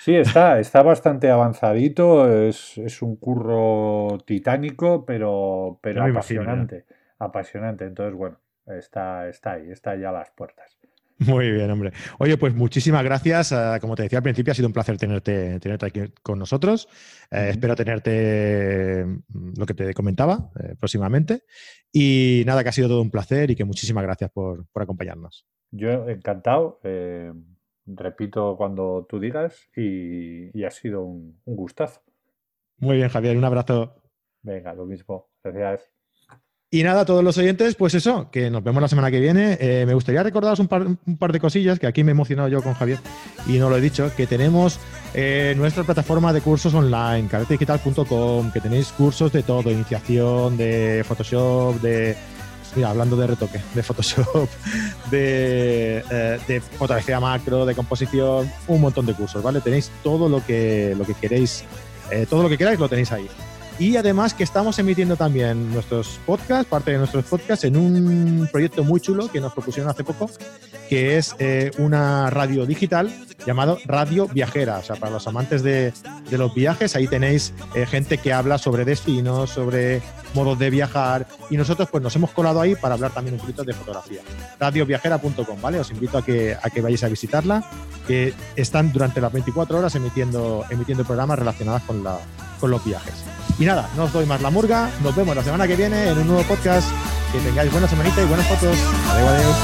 sí, está, está bastante avanzadito, es, un curro titánico, pero, pero apasionante, apasionante. Entonces, bueno, está, está ahí, está ya a las puertas. Muy bien, hombre. Oye, pues muchísimas gracias. Ah, como te decía al principio, ha sido un placer tenerte, tenerte aquí con nosotros. Eh, espero tenerte mm, lo que te comentaba eh, próximamente. Y nada, que ha sido todo un placer y que muchísimas gracias por, acompañarnos. Yo encantado. Eh, repito cuando tú digas y, ha sido un gustazo. Muy bien, Javier. Un abrazo. Venga, lo mismo. Gracias. Y nada, a todos los oyentes, pues eso, que nos vemos la semana que viene. Eh, me gustaría recordaros un par, de cosillas, que aquí me he emocionado yo con Javier y no lo he dicho, que tenemos eh, nuestra plataforma de cursos online, caretedigital.com, que tenéis cursos de todo, iniciación, de Photoshop, de mira, hablando de retoque, de Photoshop, de, eh, de, fotografía macro, de composición, un montón de cursos, ¿vale? Tenéis todo lo que, lo que queréis, eh, todo lo que queráis lo tenéis ahí. Y además que estamos emitiendo también nuestros podcasts, parte de nuestros podcasts, en un proyecto muy chulo que nos propusieron hace poco, que es eh, una radio digital llamado Radio Viajera. O sea, para los amantes de, los viajes, ahí tenéis eh, gente que habla sobre destinos, sobre modos de viajar. Y nosotros pues nos hemos colado ahí para hablar también un poquito de fotografía. Radioviajera.com, ¿vale? Os invito a que, a que vayáis a visitarla, que están durante las 24 horas emitiendo, emitiendo programas relacionados con, la, con los viajes. Y nada, no os doy más la murga. Nos vemos la semana que viene en un nuevo podcast. Que tengáis buena semanita y buenas fotos. Adiós.